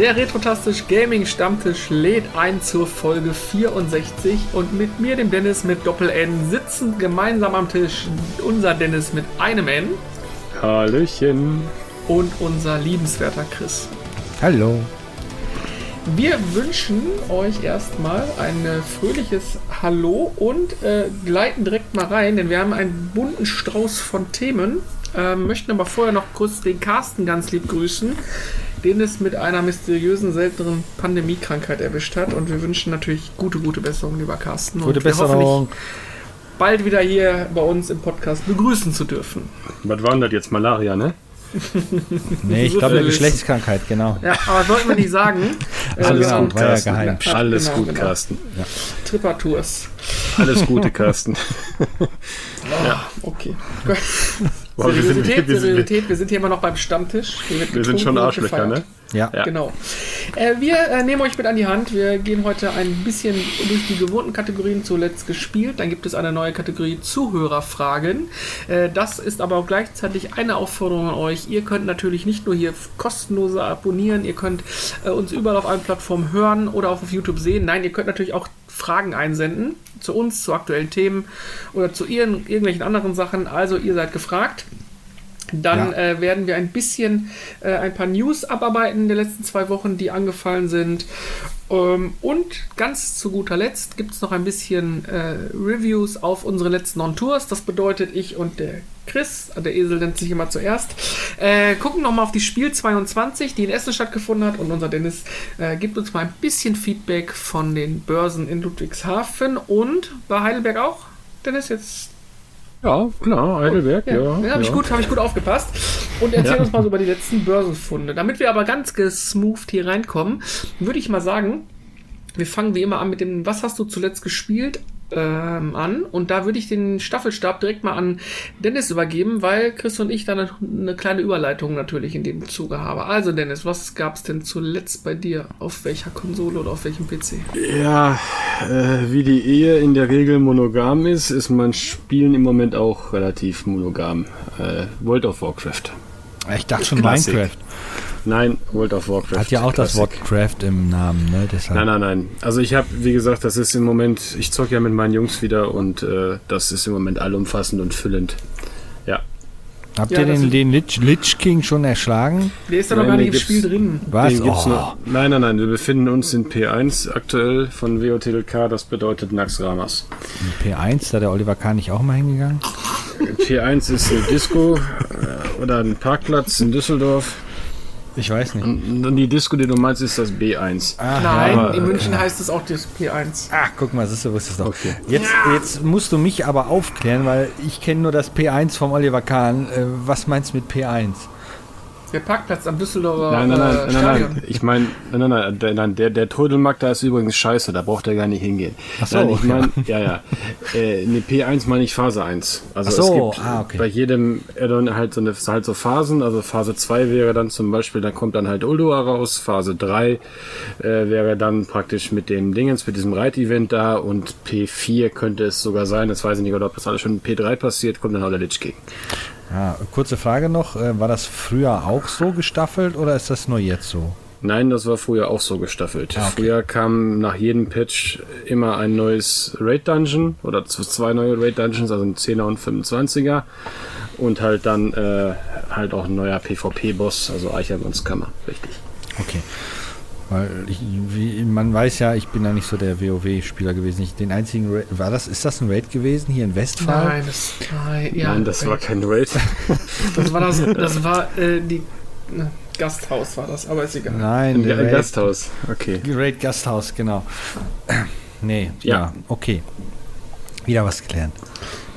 Der Retrotastisch Gaming Stammtisch lädt ein zur Folge 64 und mit mir, dem Dennis mit Doppel-N, sitzen gemeinsam am Tisch unser Dennis mit einem N. Hallöchen. Und unser liebenswerter Chris. Hallo. Wir wünschen euch erstmal ein fröhliches Hallo und äh, gleiten direkt mal rein, denn wir haben einen bunten Strauß von Themen. Ähm, möchten aber vorher noch kurz den Carsten ganz lieb grüßen, den es mit einer mysteriösen, seltenen Pandemiekrankheit erwischt hat. Und wir wünschen natürlich gute, gute Besserung, lieber Carsten. Gute Besserung. Bald wieder hier bei uns im Podcast begrüßen zu dürfen. Was war denn das jetzt? Malaria, ne? nee, ich glaube, eine Geschlechtskrankheit, genau. Ja, aber sollten wir nicht sagen. Alles genau, gut, war ja Carsten. geheim. Alles Genau, gut, genau. Carsten. Trippertours. Alles Gute, Carsten. Ja. Okay. Boah, wir sind- Seriosität, wir sind- Seriosität, wir sind hier immer noch beim Stammtisch. Wir sind schon Arschlöcher, ne? Ja. Ja. Genau. Äh, wir äh, nehmen euch mit an die Hand. Wir gehen heute ein bisschen durch die gewohnten Kategorien zuletzt gespielt. Dann gibt es eine neue Kategorie Zuhörerfragen. Äh, das ist aber auch gleichzeitig eine Aufforderung an euch. Ihr könnt natürlich nicht nur hier kostenlos abonnieren, ihr könnt äh, uns überall auf allen Plattformen hören oder auch auf YouTube sehen. Nein, ihr könnt natürlich auch Fragen einsenden zu uns, zu aktuellen Themen oder zu ihren, irgendwelchen anderen Sachen. Also ihr seid gefragt. Dann Ja. äh, werden wir ein bisschen äh, ein paar News abarbeiten der letzten zwei Wochen, die angefallen sind. Ähm, und ganz zu guter Letzt gibt es noch ein bisschen äh, Reviews auf unsere letzten On-Tours. Das bedeutet, ich und der Chris, der Esel nennt sich immer zuerst, äh, gucken nochmal auf die Spiel 22, die in Essen stattgefunden hat. Und unser Dennis äh, gibt uns mal ein bisschen Feedback von den Börsen in Ludwigshafen und bei Heidelberg auch. Dennis, jetzt Ja, klar, Heidelberg, ja. ja, ja, habe ich, gut, hab ich gut aufgepasst. Und erzähl uns mal so über die letzten Börsenfunde. Damit wir aber ganz gesmooth hier reinkommen, würde ich mal sagen, wir fangen wie immer an mit dem, was hast du zuletzt gespielt? Ähm, an und da würde ich den Staffelstab direkt mal an Dennis übergeben, weil Chris und ich dann eine, eine kleine Überleitung natürlich in dem Zuge haben. Also Dennis, was gab es denn zuletzt bei dir? Auf welcher Konsole oder auf welchem PC? Ja, äh, wie die Ehe in der Regel monogam ist, ist mein Spielen im Moment auch relativ monogam. Äh, World of Warcraft. Ich dachte schon Klassik. Minecraft. Nein, World of Warcraft. Hat ja auch das Wort. Craft im Namen, ne? Deshalb. Nein, nein, nein. Also ich habe, wie gesagt, das ist im Moment, ich zocke ja mit meinen Jungs wieder und äh, das ist im Moment allumfassend und füllend. Ja. Habt Ja, ihr den, den Lich, Lich King schon erschlagen? Der ist da noch gar nicht im Spiel drin. Was? Oh. noch. Nein, nein, nein. Wir befinden uns in P1 aktuell von WOTLK, das bedeutet Nax Ramas. P1, da der Oliver Kahn nicht auch mal hingegangen? P1 ist eine Disco äh, oder ein Parkplatz in Düsseldorf. Ich weiß nicht. Und und die Disco, die du meinst, ist das B1. Ah, Nein, aber, in äh, München heißt es auch das P1. Ach, guck mal, siehst du, wusstest doch. Okay. Jetzt, jetzt musst du mich aber aufklären, weil ich kenne nur das P1 vom Oliver Kahn. Äh, was meinst du mit P1? Der Parkplatz am Düsseldorfer Nein, nein, nein, äh, nein, Stadion. nein. Ich meine, nein, nein, nein, der, nein, der, der Trödelmarkt da ist übrigens scheiße, da braucht er gar nicht hingehen. Ach so, nein, ich ja. meine, ja, ja. Äh, ne, P1 meine ich Phase 1. Also Ach so, es gibt ah, okay. bei jedem Addon halt so eine halt so Phasen, also Phase 2 wäre dann zum Beispiel, dann kommt dann halt Ulduar raus, Phase 3 äh, wäre dann praktisch mit dem Dingens, mit diesem Reit-Event da und P4 könnte es sogar sein, das weiß ich nicht, oder ob das alles schon in P3 passiert, kommt dann auch der Lich King. Ja, kurze Frage noch. Äh, war das früher auch so gestaffelt oder ist das nur jetzt so? Nein, das war früher auch so gestaffelt. Ah, okay. Früher kam nach jedem Patch immer ein neues Raid Dungeon oder zwei neue Raid Dungeons, also ein 10er und 25er. Und halt dann äh, halt auch ein neuer PvP-Boss, also Eichermanns Kammer, richtig. Okay. Weil ich, wie, man weiß ja, ich bin ja nicht so der WoW-Spieler gewesen. Ich, den einzigen Raid, war das, ist das ein Raid gewesen hier in Westfalen? Nein, das, nein, ja, Nein, das war kein Raid. das war das, das war äh, die ne, Gasthaus war das, aber ist egal. Nein, Ein der Raid, Gasthaus, okay. Raid Gasthaus, genau. Nee, ja. Ja. okay. Wieder was gelernt.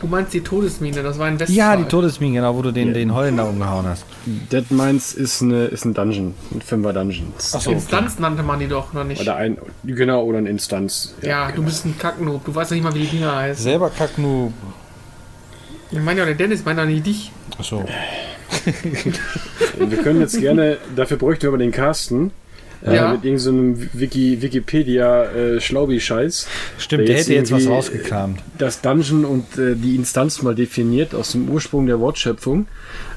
Du meinst die Todesmine, das war in Westfalen. Ja, die Todesmine, genau, wo du den, Ja. den Holländer umgehauen hast. Dead Mines ist, eine, ist ein Dungeon, ein Fünfer Dungeon. Ach so. Instanz nannte man die doch noch nicht. Oder ein, genau, oder eine Instanz. ja, du bist ein Kacknoob, du weißt ja nicht mal, wie die Dinger heißen. Selber Kacknu. Ich meine ja, der Dennis meint doch nicht dich. Achso. Wir können jetzt gerne, dafür bräuchten wir aber den Carsten. Äh, Ja. mit irgendeinem so Wiki, Wikipedia-Schlaubi-Scheiß. Stimmt, der hätte jetzt was rausgekramt. Das Dungeon und äh, die Instanz mal definiert aus dem Ursprung der Wortschöpfung.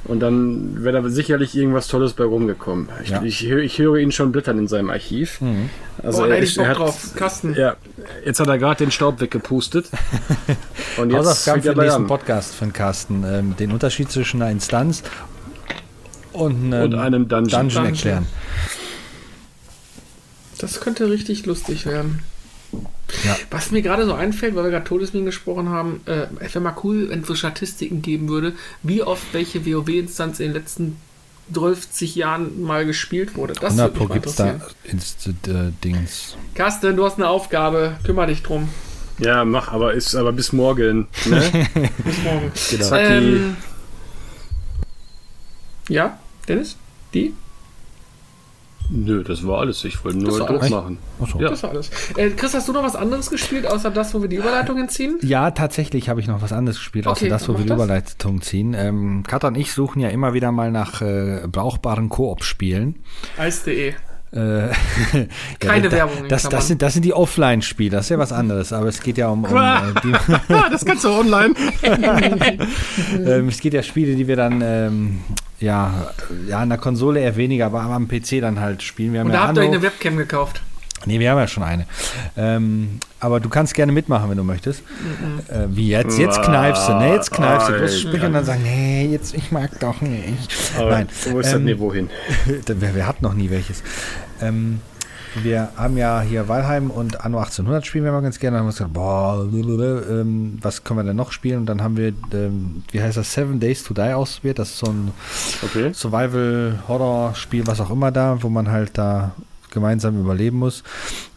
Und dann wäre da sicherlich irgendwas Tolles bei rumgekommen. Ich, Ja. ich, ich höre ihn schon blättern in seinem Archiv. Also Boah, er, ich er hat, drauf. Kasten. Ja, jetzt hat er gerade den Staub weggepustet. Und jetzt Hausaufgaben für den bei nächsten an. Podcast von Carsten. Ähm, den Unterschied zwischen einer Instanz und einem, Und einem Dungeon. Dungeon Dungeon. Das könnte richtig lustig werden. Ja. Was mir gerade so einfällt, weil wir gerade Todesminen gesprochen haben, äh, es wäre mal cool, wenn es so Statistiken geben würde, wie oft welche WoW-Instanz in den letzten 30 Jahren mal gespielt wurde. Das 100 würde mich mal gibt es da. Inst äh, Dings. Carsten, du hast eine Aufgabe, kümmere dich drum. Ja, mach, aber ist aber bis morgen. Ne? Bis morgen. Genau. Zacki. Ähm, ja, Dennis? Die? Nö, das war alles. Ich wollte nur alles. durchmachen. Achso. Ja. Das war alles. Äh, Chris, hast du noch was anderes gespielt, außer das, wo wir die Überleitungen ziehen? Ja, tatsächlich habe ich noch was anderes gespielt, außer Okay, das, wo wir die. Überleitung ziehen. Ähm, Katha und ich suchen ja immer wieder mal nach äh, brauchbaren Koop-Spielen. Eis.de. Äh, Keine da, Werbung Das, das, sind, das sind die Offline-Spiele, das ist ja was anderes. Aber es geht ja um, um äh, die, das kannst du online. ähm, es geht ja Spiele, die wir dann ähm, ja, ja an der Konsole eher weniger, aber am PC dann halt spielen. Wir haben Und ja da habt ihr euch eine Webcam gekauft. Nee, wir haben ja schon eine. Ähm, aber du kannst gerne mitmachen, wenn du möchtest. Äh, wie jetzt? Jetzt kneifst du, ne? Jetzt kneifst du. Du wirst sprechen und dann sagen, nee, jetzt, ich mag doch nicht. Aber Nein. wo ist das ähm, Niveau hin? wer, wer hat noch nie welches? Ähm, wir haben ja hier Valheim und Anno 1800 spielen wir mal ganz gerne. Dann haben wir gedacht, boah, blablabla, ähm, was können wir denn noch spielen? Und dann haben wir, ähm, wie heißt das, Seven Days to Die ausprobiert. Das ist so ein Okay. Survival-Horror-Spiel, was auch immer da, wo man halt da gemeinsam überleben muss.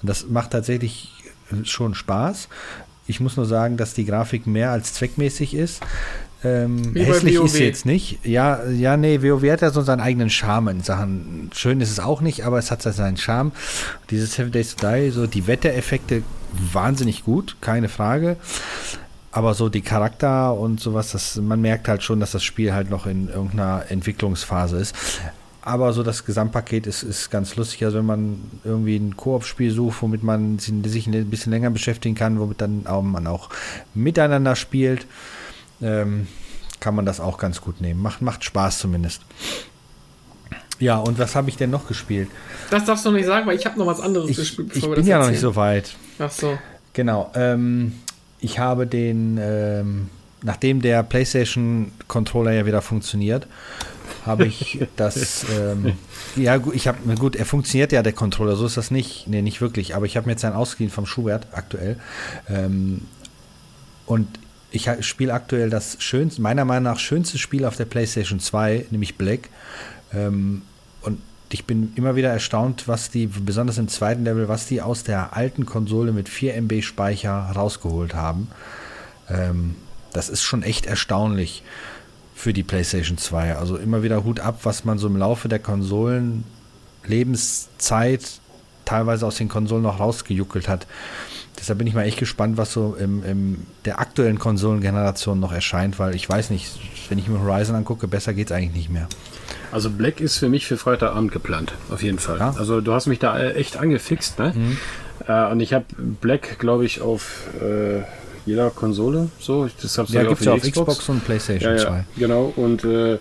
Und das macht tatsächlich schon Spaß. Ich muss nur sagen, dass die Grafik mehr als zweckmäßig ist. Ähm, hässlich ist sie jetzt nicht. Ja, ja, nee, WoW hat ja so seinen eigenen Charme in Sachen. Schön ist es auch nicht, aber es hat seinen Charme. Dieses Seven Days to Die, so die Wettereffekte wahnsinnig gut, keine Frage. Aber so die Charakter und sowas, das, man merkt halt schon, dass das Spiel halt noch in irgendeiner Entwicklungsphase ist. Aber so das Gesamtpaket ist, ist ganz lustig. Also wenn man irgendwie ein Koop-Spiel sucht, womit man sich sich ein bisschen länger beschäftigen kann, womit dann auch, man auch miteinander spielt, ähm, kann man das auch ganz gut nehmen. Macht, macht Spaß zumindest. Ja, und was habe ich denn noch gespielt? Das darfst du noch nicht sagen, weil ich habe noch was anderes Ich, gespielt. ich bin ja noch nicht so weit. Ach so. Genau. Ähm, ich habe den, ähm, nachdem der PlayStation-Controller ja wieder funktioniert, habe ich das, ähm, ja gut, ich habe, gut, er funktioniert ja, der Controller, so ist das nicht, nee, nicht wirklich, aber ich habe mir jetzt einen ausgeliehen vom Schubert aktuell ähm, und ich spiele aktuell das schönste, meiner Meinung nach schönste Spiel auf der PlayStation 2, nämlich Black ähm, und ich bin immer wieder erstaunt, was die, besonders im zweiten Level, was die aus der alten Konsole mit 4 MB Speicher rausgeholt haben. Ähm, das ist schon echt erstaunlich für die PlayStation 2. Also immer wieder Hut ab, was man so im Laufe der Konsolen Lebenszeit teilweise aus den Konsolen noch rausgejuckelt hat. Deshalb bin ich mal echt gespannt, was so im, im der aktuellen Konsolengeneration noch erscheint, weil ich weiß nicht, wenn ich mir Horizon angucke, besser geht's eigentlich nicht mehr. Also Black ist für mich für Freitagabend geplant, auf jeden Fall. Ja. Mhm. Also du hast mich da äh, echt angefixt, ne? Äh, und ich habe Black, glaube ich, auf äh, jeder Konsole so. Hab's Ja, gibt's ja auf Xbox und PlayStation Ja, 2. ja, genau. Und äh,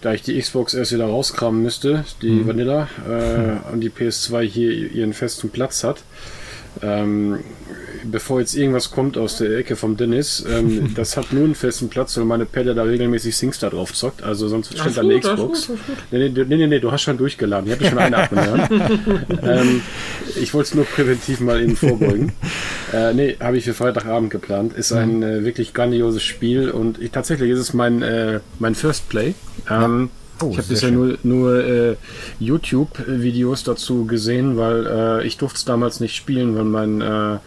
da ich die Xbox erst wieder rauskramen müsste, die Mhm. Vanilla, äh, und die PS2 hier ihren festen Platz hat, ähm, bevor jetzt irgendwas kommt aus der Ecke vom Dennis, ähm, das hat nur einen festen Platz, weil meine Pelle da regelmäßig SingStar drauf zockt. Also sonst steht da eine Xbox. gut, gut. Nee, nee, du- nee, nee, du hast schon durchgeladen. Ich habe schon eine abgehört. ähm, ich wollte es nur präventiv mal eben vorbeugen. äh, nee, habe ich für Freitagabend geplant. Ist ein äh, wirklich grandioses Spiel und ich, tatsächlich ist es mein, äh, mein First Play. Ähm, Oh, ich habe bisher schön. nur, nur äh, YouTube-Videos dazu gesehen, weil äh, ich durfte es damals nicht spielen, weil mein, äh,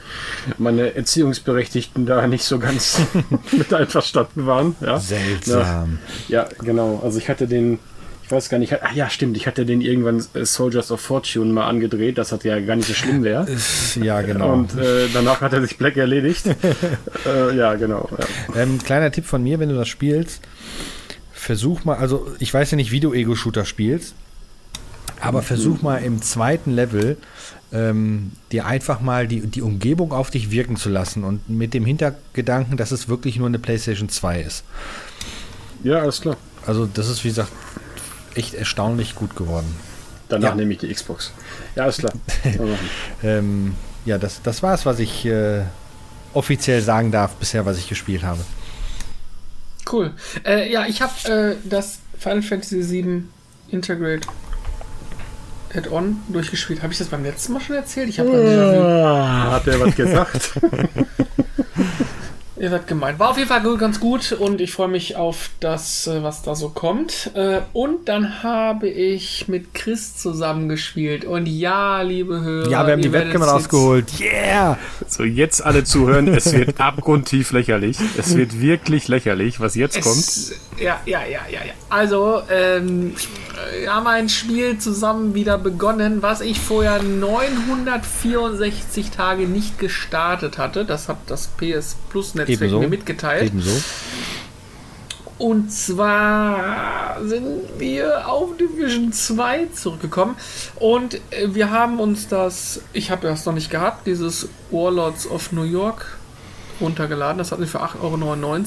meine Erziehungsberechtigten da nicht so ganz mit einverstanden waren. Ja? Seltsam. Ja, genau. Also ich hatte den, ich weiß gar nicht, ach ja, stimmt, ich hatte den irgendwann äh, Soldiers of Fortune mal angedreht, das hat ja gar nicht so schlimm wäre. Ja, genau. Und äh, danach hat er sich Black erledigt. äh, ja, genau. Ja. Ähm, kleiner Tipp von mir, wenn du das spielst, versuch mal, also ich weiß ja nicht, wie du Ego-Shooter spielst, Aber versuch mal im zweiten Level ähm, dir einfach mal die, die Umgebung auf dich wirken zu lassen und mit dem Hintergedanken, dass es wirklich nur eine PlayStation 2 ist. Ja, alles klar. Also das ist, wie gesagt, echt erstaunlich gut geworden. Danach Ja. nehme ich die Xbox. Ja, alles klar. Ähm, ja, das, das war es, was ich äh, offiziell sagen darf bisher, was ich gespielt habe. Cool. Äh, ja, ich habe äh, das Final Fantasy VII Integrate Add-on durchgespielt. Habe ich das beim letzten Mal schon erzählt? Ich habe dann déjà Hat der was gesagt? Ihr seid gemeint. War auf jeden Fall ganz gut und ich freue mich auf das, äh, was da so kommt. Äh, Und dann habe ich mit Chris zusammengespielt. Und ja, liebe Hörer. Ja, wir haben die Webcam rausgeholt. Yeah! so, jetzt alle zuhören. Es wird abgrundtief lächerlich. Es wird wirklich lächerlich, was jetzt kommt. Es, ja, ja, ja, ja, ja. Also, ähm, wir haben ein Spiel zusammen wieder begonnen, was ich vorher 964 Tage nicht gestartet hatte. Das hat das PS Plus Netzwerk Ebenso. mir mitgeteilt. Ebenso. Und zwar sind wir auf Division 2 zurückgekommen und äh, wir haben uns das, ich habe das noch nicht gehabt, dieses Warlords of New York runtergeladen. Das hatten wir für 8,99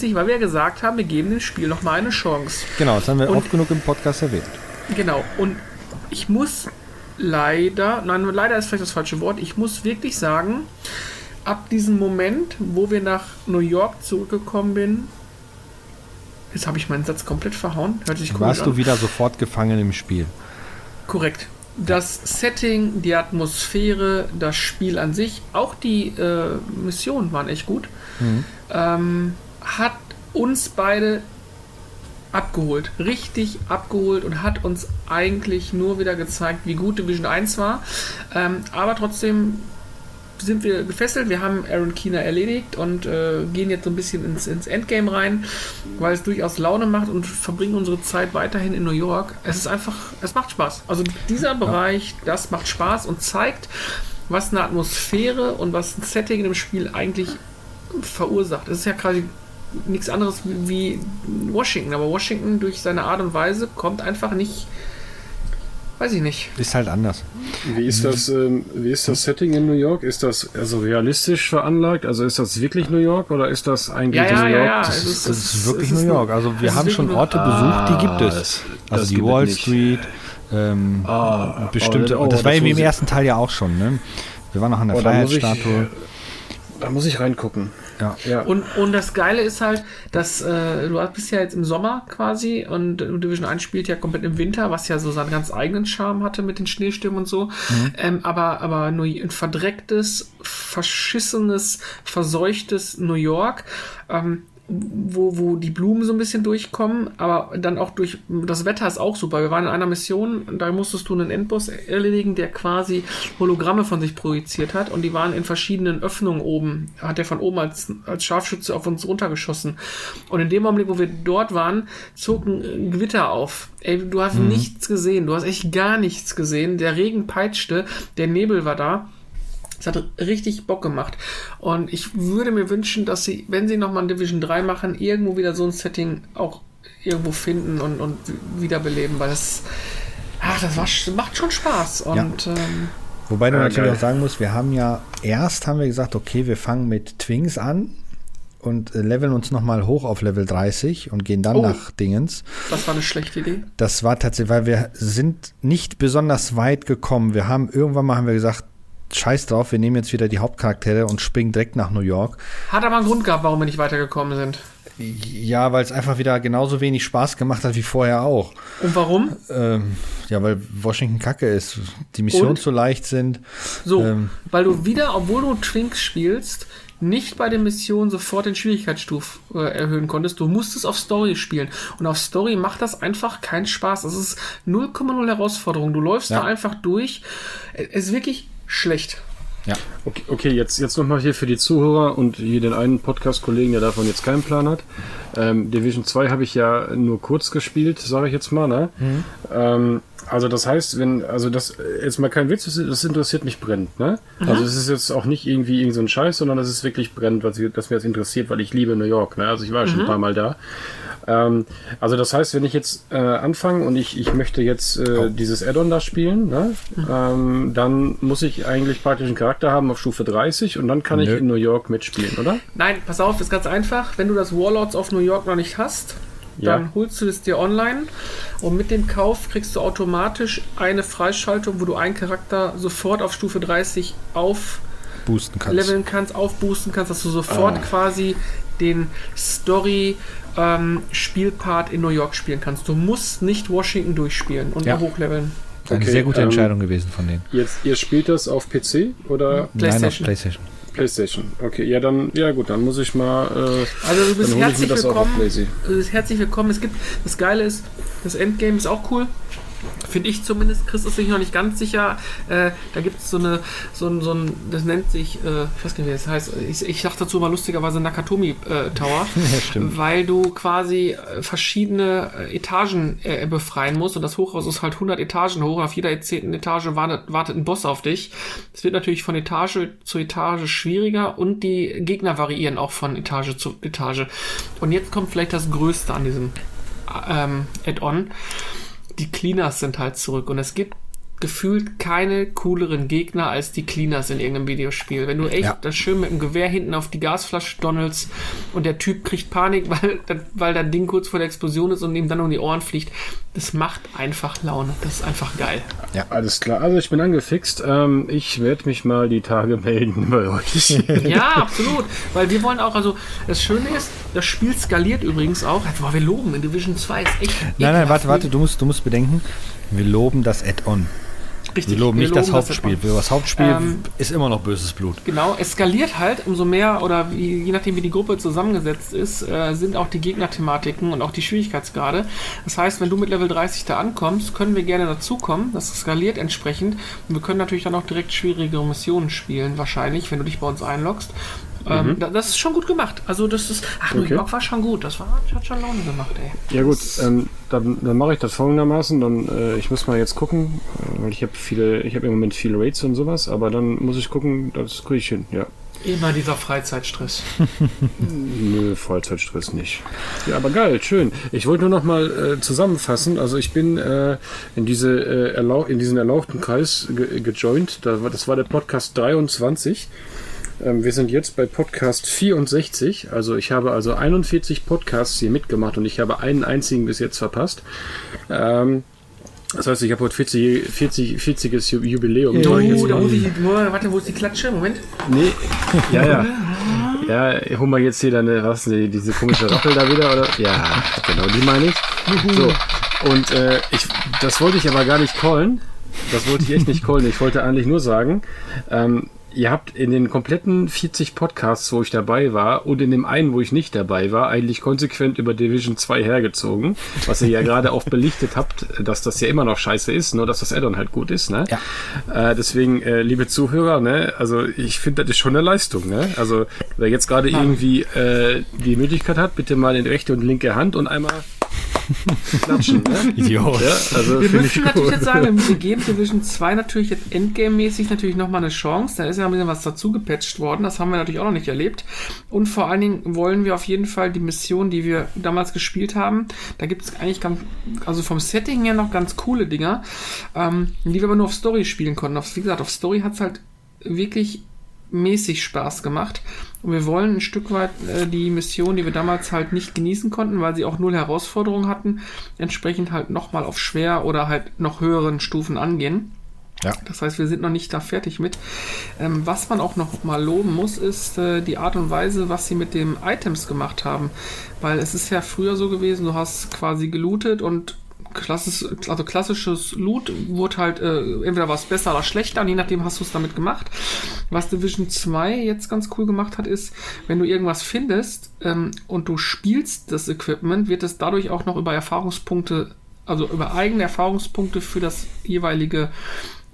Euro, weil wir gesagt haben, wir geben dem Spiel noch mal eine Chance. Genau, das haben wir Und- oft genug im Podcast erwähnt. Genau. Und ich muss leider, nein, leider ist vielleicht das falsche Wort, ich muss wirklich sagen, ab diesem Moment, wo wir nach New York zurückgekommen bin, jetzt habe ich meinen Satz komplett verhauen, hört sich komisch Warst an. du wieder sofort gefangen im Spiel? Korrekt. Das Setting, die Atmosphäre, das Spiel an sich, auch die äh, Missionen waren echt gut, ähm, hat uns beide abgeholt. Richtig abgeholt und hat uns eigentlich nur wieder gezeigt, wie gut Division 1 war. Ähm, aber trotzdem sind wir gefesselt. Wir haben Aaron Keener erledigt und äh, gehen jetzt so ein bisschen ins, ins Endgame rein, weil es durchaus Laune macht und verbringen unsere Zeit weiterhin in New York. Es ist einfach, es macht Spaß. Also dieser Bereich, das macht Spaß und zeigt, was eine Atmosphäre und was ein Setting in dem Spiel eigentlich verursacht. Es ist ja quasi nichts anderes wie Washington, aber Washington durch seine Art und Weise kommt einfach nicht, weiß ich nicht. Ist halt anders. Wie ist das, ähm, wie ist das Setting in New York? Ist das also realistisch veranlagt? Also ist das wirklich New York oder ist das eigentlich Ja, ja, New ja, York? ja. Das Es ist- ist- Das ist wirklich ist New York. Also wir haben schon Orte besucht, die gibt es. das- also das die Wall nicht. Street, ähm, Ah, bestimmte. oh, das war das irgendwie im ersten Teil ja auch schon. Ne? Wir waren noch an der Oh, Freiheitsstatue. Da muss ich reingucken. Ja. Ja. Und, und das Geile ist halt, dass äh, du bist ja jetzt im Sommer quasi und Division 1 spielt ja komplett im Winter, was ja so seinen ganz eigenen Charme hatte mit den Schneestürmen und so. Ähm, aber, aber nur ein verdrecktes, verschissenes, verseuchtes New York. Ähm, wo, wo die Blumen so ein bisschen durchkommen, aber dann auch durch, das Wetter ist auch super. Wir waren in einer Mission, da musstest du einen Endboss erledigen, der quasi Hologramme von sich projiziert hat und die waren in verschiedenen Öffnungen oben. Hat der von oben als, als Scharfschütze auf uns runtergeschossen. Und in dem Augenblick, wo wir dort waren, zog ein Gewitter auf. Ey, du hast nichts gesehen, du hast echt gar nichts gesehen. Der Regen peitschte, der Nebel war da. Es hat richtig Bock gemacht. Und ich würde mir wünschen, dass sie, wenn sie nochmal ein Division 3 machen, irgendwo wieder so ein Setting auch irgendwo finden und, und wiederbeleben, weil das, ach, das war, macht schon Spaß. Und ähm, Wobei du Ja, natürlich auch sagen musst, wir haben ja erst haben wir gesagt, okay, wir fangen mit Twinks an und äh, leveln uns nochmal hoch auf Level 30 und gehen dann Oh. nach Dingens. das war eine schlechte Idee. Das war tatsächlich, weil wir sind nicht besonders weit gekommen. Wir haben irgendwann mal haben wir gesagt, scheiß drauf, wir nehmen jetzt wieder die Hauptcharaktere und springen direkt nach New York. Hat aber einen Grund gehabt, warum wir nicht weitergekommen sind. Ja, weil es einfach wieder genauso wenig Spaß gemacht hat wie vorher auch. Und warum? Ähm, ja, weil Washington kacke ist, die Missionen zu leicht sind. So, Ähm. weil du wieder, obwohl du Twinks spielst, nicht bei den Missionen sofort den Schwierigkeitsstuf äh, erhöhen konntest. Du musstest auf Story spielen. Und auf Story macht das einfach keinen Spaß. Das ist 0,0 Herausforderung. Du läufst Ja. da einfach durch. Es ist wirklich schlecht. Ja. Okay, okay jetzt, jetzt nochmal hier für die Zuhörer und hier den einen Podcast-Kollegen, der davon jetzt keinen Plan hat. Ähm, Division 2 habe ich ja nur kurz gespielt, sage ich jetzt mal. Ne? Ähm, also das heißt, wenn, also das, jetzt mal kein Witz, das, das interessiert mich brennt. Ne? Also es ist jetzt auch nicht irgendwie irgend so ein Scheiß, sondern das ist wirklich brennt, was, das mir jetzt interessiert, weil ich liebe New York. Ne? Also ich war schon ein paar Mal da. Ähm, also das heißt, wenn ich jetzt äh, anfange und ich, ich möchte jetzt äh, oh. dieses Add-on da spielen, ne? Mhm. Ähm, dann muss ich eigentlich praktisch einen Charakter haben auf Stufe 30 und dann kann Nö. ich in New York mitspielen, oder? Nein, pass auf, ist ganz einfach. Wenn du das Warlords of New York noch nicht hast, dann ja. holst du es dir online und mit dem Kauf kriegst du automatisch eine Freischaltung, wo du einen Charakter sofort auf Stufe 30 auf boosten kannst. leveln kannst, aufboosten kannst, dass du sofort ah. quasi den Story ähm, Spielpart in New York spielen kannst. Du musst nicht Washington durchspielen und ja. hochleveln. Eine okay, sehr gute ähm, Entscheidung gewesen von denen. Jetzt, ihr spielt das auf PC oder? PlayStation. Nein, auf PlayStation. PlayStation. Okay, ja dann, ja gut, dann muss ich mal. Äh, also du bist herzlich willkommen. Du bist herzlich willkommen. Es gibt, das Geile ist, das Endgame ist auch cool. Finde ich zumindest. Chris ist sich noch nicht ganz sicher. Äh, da gibt es so eine, so ein, so ein, das nennt sich, äh, ich weiß gar nicht, wie das heißt. Ich, ich sag dazu mal lustigerweise Nakatomi äh, Tower. ja, stimmt. Weil du quasi äh, verschiedene äh, Etagen äh, befreien musst und das Hochhaus ist halt 100 Etagen hoch auf jeder zehnten Etage wartet, wartet ein Boss auf dich. Es wird natürlich von Etage zu Etage schwieriger und die Gegner variieren auch von Etage zu Etage. Und jetzt kommt vielleicht das Größte an diesem ähm, Add-on die Cleaners sind halt zurück. Und es gibt gefühlt keine cooleren Gegner als die Cleaners in irgendeinem Videospiel. Wenn du echt ja. das schön mit dem Gewehr hinten auf die Gasflasche donnelst und der Typ kriegt Panik, weil, weil dein Ding kurz vor der Explosion ist und ihm dann um die Ohren fliegt, das macht einfach Laune. Das ist einfach geil. Ja, alles klar. Also ich bin angefixt. Ähm, ich werde mich mal die Tage melden bei euch. ja, absolut. Weil wir wollen auch, also das Schöne ist, das Spiel skaliert übrigens auch. Boah, wir loben, in Division 2 ist echt. Nein, nein, warte, warte, du musst, du musst bedenken, wir loben das Add-on. Richtig. Wir loben wir nicht loben das Hauptspiel. Das, das Hauptspiel ähm, ist immer noch böses Blut. Genau, eskaliert halt, umso mehr oder wie, je nachdem wie die Gruppe zusammengesetzt ist, äh, sind auch die Gegnerthematiken und auch die Schwierigkeitsgrade. Das heißt, wenn du mit Level 30 da ankommst, können wir gerne dazukommen. Das skaliert entsprechend. Und wir können natürlich dann auch direkt schwierigere Missionen spielen, wahrscheinlich, wenn du dich bei uns einloggst. Ähm, mhm. das ist schon gut gemacht. Also das ist, ach, New okay. York war schon gut. Das war, hat schon Laune gemacht, ey. Ja gut, ähm, dann, dann mache ich das folgendermaßen. Dann, äh, ich muss mal jetzt gucken, äh, weil ich habe viele, ich habe im Moment viele Rates und sowas, aber dann muss ich gucken, das kriege ich hin, ja. Immer dieser Freizeitstress. Nö, Freizeitstress nicht. Ja, aber geil, schön. Ich wollte nur noch mal äh, zusammenfassen. Also ich bin äh, in, diese, äh, in diesen erlauchten Kreis ge gejoint. Da, das war der Podcast 23. Ähm, wir sind jetzt bei Podcast 64. Also ich habe also 41 Podcasts hier mitgemacht und ich habe einen einzigen bis jetzt verpasst. Ähm, das heißt, ich habe heute 40, 40, 40 Jubiläum. Oh, da muss ich, warte, wo ist die Klatsche? Moment. Nee, ja, ja. Ja, hol mal jetzt hier deine, was, diese komische Rappel da wieder, oder? Ja, genau, die meine ich. So, und äh, ich, das wollte ich aber gar nicht callen. Das wollte ich echt nicht callen. Ich wollte eigentlich nur sagen, ähm, ihr habt in den kompletten 40 Podcasts, wo ich dabei war, und in dem einen, wo ich nicht dabei war, eigentlich konsequent über Division 2 hergezogen, was ihr ja gerade auch belichtet habt, dass das ja immer noch scheiße ist, nur dass das Addon halt gut ist, ne? Ja. Äh, deswegen, äh, liebe Zuhörer, ne, also ich finde, das ist schon eine Leistung, ne? Also, wer jetzt gerade irgendwie äh, die Möglichkeit hat, bitte mal in rechte und linke Hand und einmal klatschen. Ne? Idiot. Ja, also wir müssen natürlich jetzt sagen, wir geben Division 2 natürlich jetzt Endgame-mäßig natürlich nochmal eine Chance. Da ist ja ein bisschen was dazu gepatcht worden. Das haben wir natürlich auch noch nicht erlebt. Und vor allen Dingen wollen wir auf jeden Fall die Mission, die wir damals gespielt haben, da gibt es eigentlich ganz, also vom Setting her noch ganz coole Dinger, ähm, die wir aber nur auf Story spielen konnten. Auf, wie gesagt, auf Story hat es halt wirklich mäßig Spaß gemacht. Und wir wollen ein Stück weit äh, die Mission, die wir damals halt nicht genießen konnten, weil sie auch null Herausforderungen hatten, entsprechend halt nochmal auf schwer oder halt noch höheren Stufen angehen. Ja. Das heißt, wir sind noch nicht da fertig mit. Ähm, was man auch noch mal loben muss, ist äh, die Art und Weise, was sie mit den Items gemacht haben. Weil es ist ja früher so gewesen, du hast quasi gelootet und klassisch, also klassisches Loot wurde halt, äh, entweder war es besser oder schlechter, und je nachdem hast du es damit gemacht. Was Division 2 jetzt ganz cool gemacht hat, ist, wenn du irgendwas findest ähm, und du spielst das Equipment, wird es dadurch auch noch über Erfahrungspunkte, also über eigene Erfahrungspunkte für das jeweilige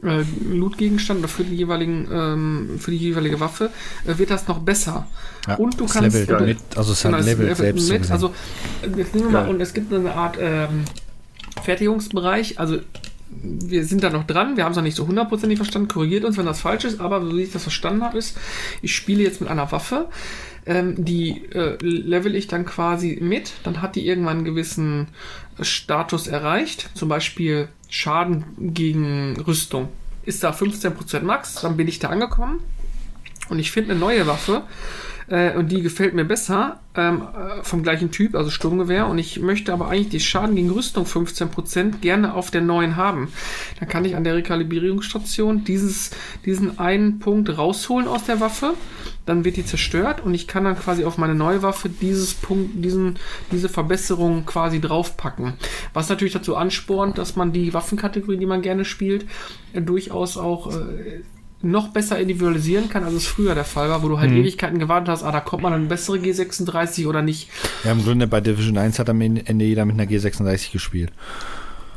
äh, Loot-Gegenstand oder für die jeweiligen, ähm, für die jeweilige Waffe, äh, wird das noch besser. Ja, und du kannst Level mit, also es hat Level, Level selbst mit, also jetzt nehmen wir mal und es gibt eine Art ähm, Fertigungsbereich, also wir sind da noch dran, wir haben es noch nicht so hundertprozentig verstanden, korrigiert uns, wenn das falsch ist, aber so wie ich das verstanden habe, ist, ich spiele jetzt mit einer Waffe, ähm, die äh, level ich dann quasi mit, dann hat die irgendwann einen gewissen Status erreicht, zum Beispiel Schaden gegen Rüstung. Ist da 15% Max, dann bin ich da angekommen und ich finde eine neue Waffe äh, und die gefällt mir besser ähm, äh, vom gleichen Typ, also Sturmgewehr und ich möchte aber eigentlich die Schaden gegen Rüstung 15% gerne auf der neuen haben. Dann kann ich an der Rekalibrierungsstation dieses, diesen einen Punkt rausholen aus der Waffe, dann wird die zerstört und ich kann dann quasi auf meine neue Waffe dieses Punkt, diesen, diese Verbesserung quasi draufpacken. Was natürlich dazu anspornt, dass man die Waffenkategorie, die man gerne spielt, äh, durchaus auch äh, noch besser individualisieren kann, als es früher der Fall war, wo du halt Mhm. Ewigkeiten gewartet hast, ah, da kommt man eine bessere G36 oder nicht. Ja, im Grunde bei Division 1 hat am Ende jeder mit einer G36 gespielt.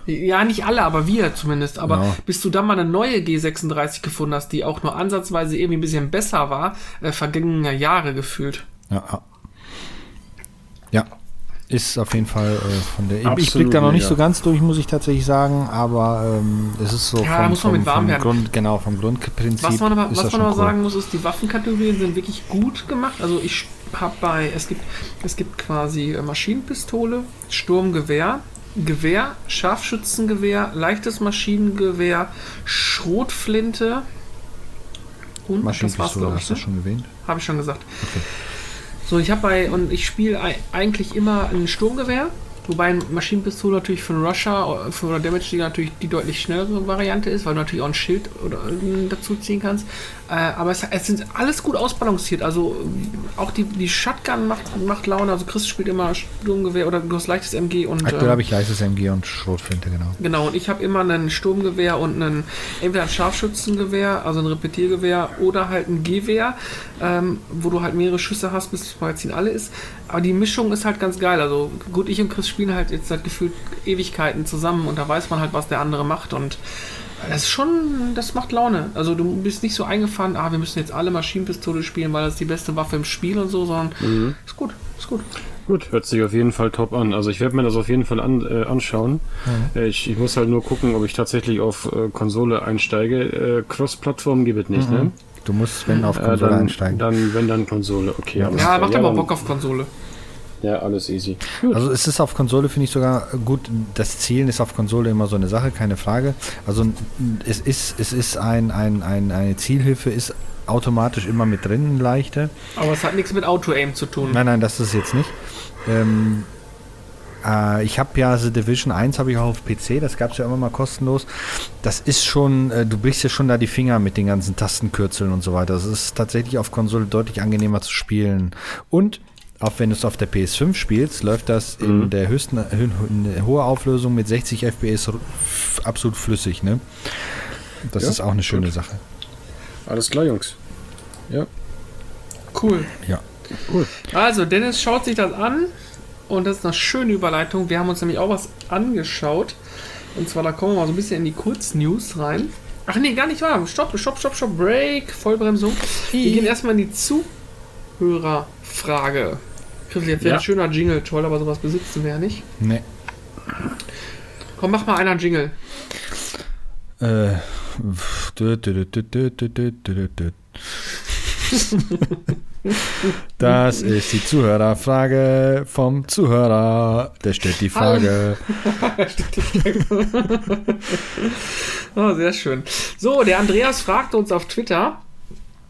Ja, nicht alle, aber wir zumindest. Aber Ja. bis du dann mal eine neue G36 gefunden hast, die auch nur ansatzweise irgendwie ein bisschen besser war, äh, vergangene Jahre gefühlt. Ja, ja. Ist auf jeden Fall äh, von der. ich Absolut, blick da noch nicht ja. so ganz durch, muss ich tatsächlich sagen, aber ähm, es ist so Ja, da muss man mit warm vom werden. Grund, genau, vom Grundprinzip. Was man aber, was man aber cool. sagen muss, ist, die Waffenkategorien sind wirklich gut gemacht. Also ich habe bei, es gibt, es gibt quasi äh, Maschinenpistole, Sturmgewehr, Gewehr, Scharfschützengewehr, leichtes Maschinengewehr, Schrotflinte und das war's, Maschinenpistole, glaub hast ich, du ne? das schon erwähnt? Habe ich schon gesagt. Okay. So, ich habe bei, und ich spiele ei- eigentlich immer ein Sturmgewehr, wobei eine Maschinenpistole natürlich für einen Rusher, für eine Damage Digger natürlich die deutlich schnellere Variante ist, weil du natürlich auch ein Schild oder äh, dazu ziehen kannst. Äh, aber es, es sind alles gut ausbalanciert. Also äh, auch die, die Shotgun macht, macht Laune. Also Chris spielt immer Sturmgewehr oder du hast leichtes MG und. Aktuell ähm, habe ich leichtes MG und Schrotflinte, genau. Genau, und ich habe immer ein Sturmgewehr und einen, entweder ein Scharfschützengewehr, also ein Repetiergewehr oder halt ein Gewehr, ähm, wo du halt mehrere Schüsse hast, bis das Magazin alle ist. Aber die Mischung ist halt ganz geil. Also gut, ich und Chris spielen halt jetzt seit gefühlt Ewigkeiten zusammen und da weiß man halt, was der andere macht und das ist schon, das macht Laune. Also du bist nicht so eingefahren, ah, wir müssen jetzt alle Maschinenpistole spielen, weil das ist die beste Waffe im Spiel und so, sondern ist gut, ist gut. Gut, hört sich auf jeden Fall top an. Also ich werde mir das auf jeden Fall an, äh, anschauen. Äh, ich, ich muss halt nur gucken, ob ich tatsächlich auf äh, Konsole einsteige. Äh, Cross-Plattform gibt es nicht, ne? Du musst, wenn, auf Äh, Konsole dann, einsteigen. dann, wenn dann Konsole, okay. Ja, klar. macht aber dann- Bock auf Konsole. Ja, alles easy. Also es ist auf Konsole, finde ich sogar gut. Das Zielen ist auf Konsole immer so eine Sache, keine Frage. Also es ist, es ist ein, ein, ein, eine Zielhilfe, ist automatisch immer mit drin, eine leichte. Aber es hat nichts mit Auto-Aim zu tun. Nein, nein, das ist jetzt nicht. Ähm, äh, ich habe ja The Division 1 habe ich auch auf PC, das gab es ja immer mal kostenlos. Das ist schon, äh, du brichst ja schon da die Finger mit den ganzen Tastenkürzeln und so weiter. Das ist tatsächlich auf Konsole deutlich angenehmer zu spielen. Und auch wenn du es auf der PS5 spielst, läuft das in der höchsten in, in hoher Auflösung mit 60 FPS absolut flüssig, ne? Das Ja, ist auch eine schöne gut. Sache. Alles klar, Jungs. Ja, Cool. Ja. cool. Also, Dennis schaut sich das an und das ist eine schöne Überleitung. Wir haben uns nämlich auch was angeschaut. Und zwar, da kommen wir mal so ein bisschen in die Kurznews rein. Ach nee, gar nicht wahr. Stopp, stopp, stopp, stopp, Break, Vollbremsung. Wir gehen erstmal in die Zuhörerfrage. Christian, wäre ja. ein schöner Jingle, toll, aber sowas besitzen wir ja nicht. Nee. Komm, mach mal einer einen Jingle. Äh, das ist die Zuhörerfrage vom Zuhörer. Der stellt die Frage. oh, sehr schön. So, der Andreas fragt uns auf Twitter,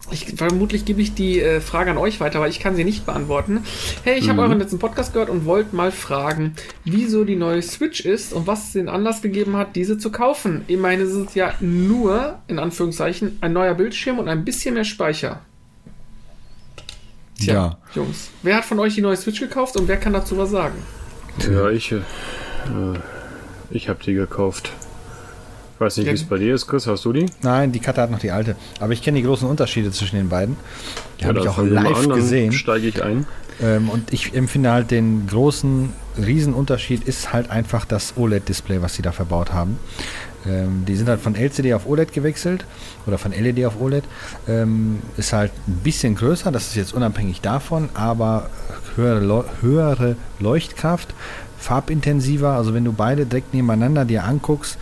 ich, vermutlich gebe ich die äh, Frage an euch weiter, weil ich kann sie nicht beantworten. Hey, ich habe euren letzten Podcast gehört und wollte mal fragen, wieso die neue Switch ist und was den Anlass gegeben hat, diese zu kaufen. Ich meine, es ist ja nur, in Anführungszeichen, ein neuer Bildschirm und ein bisschen mehr Speicher. Tja, Ja. Jungs, wer hat von euch die neue Switch gekauft und wer kann dazu was sagen? Ja, ich, äh, ich habe die gekauft. Ich weiß nicht, Ja. wie es bei dir ist, Chris. Hast du die? Nein, die Katze hat noch die alte. Aber ich kenne die großen Unterschiede zwischen den beiden. Die habe ich auch live an, gesehen. Steige ich ein. Ähm, und ich empfinde halt den großen Riesenunterschied ist halt einfach das OLED-Display, was sie da verbaut haben. Ähm, die sind halt von LCD auf OLED gewechselt oder von LED auf OLED. Ähm, ist halt ein bisschen größer, das ist jetzt unabhängig davon, aber höhere, Leu- höhere Leuchtkraft, farbintensiver. Also wenn du beide direkt nebeneinander dir anguckst,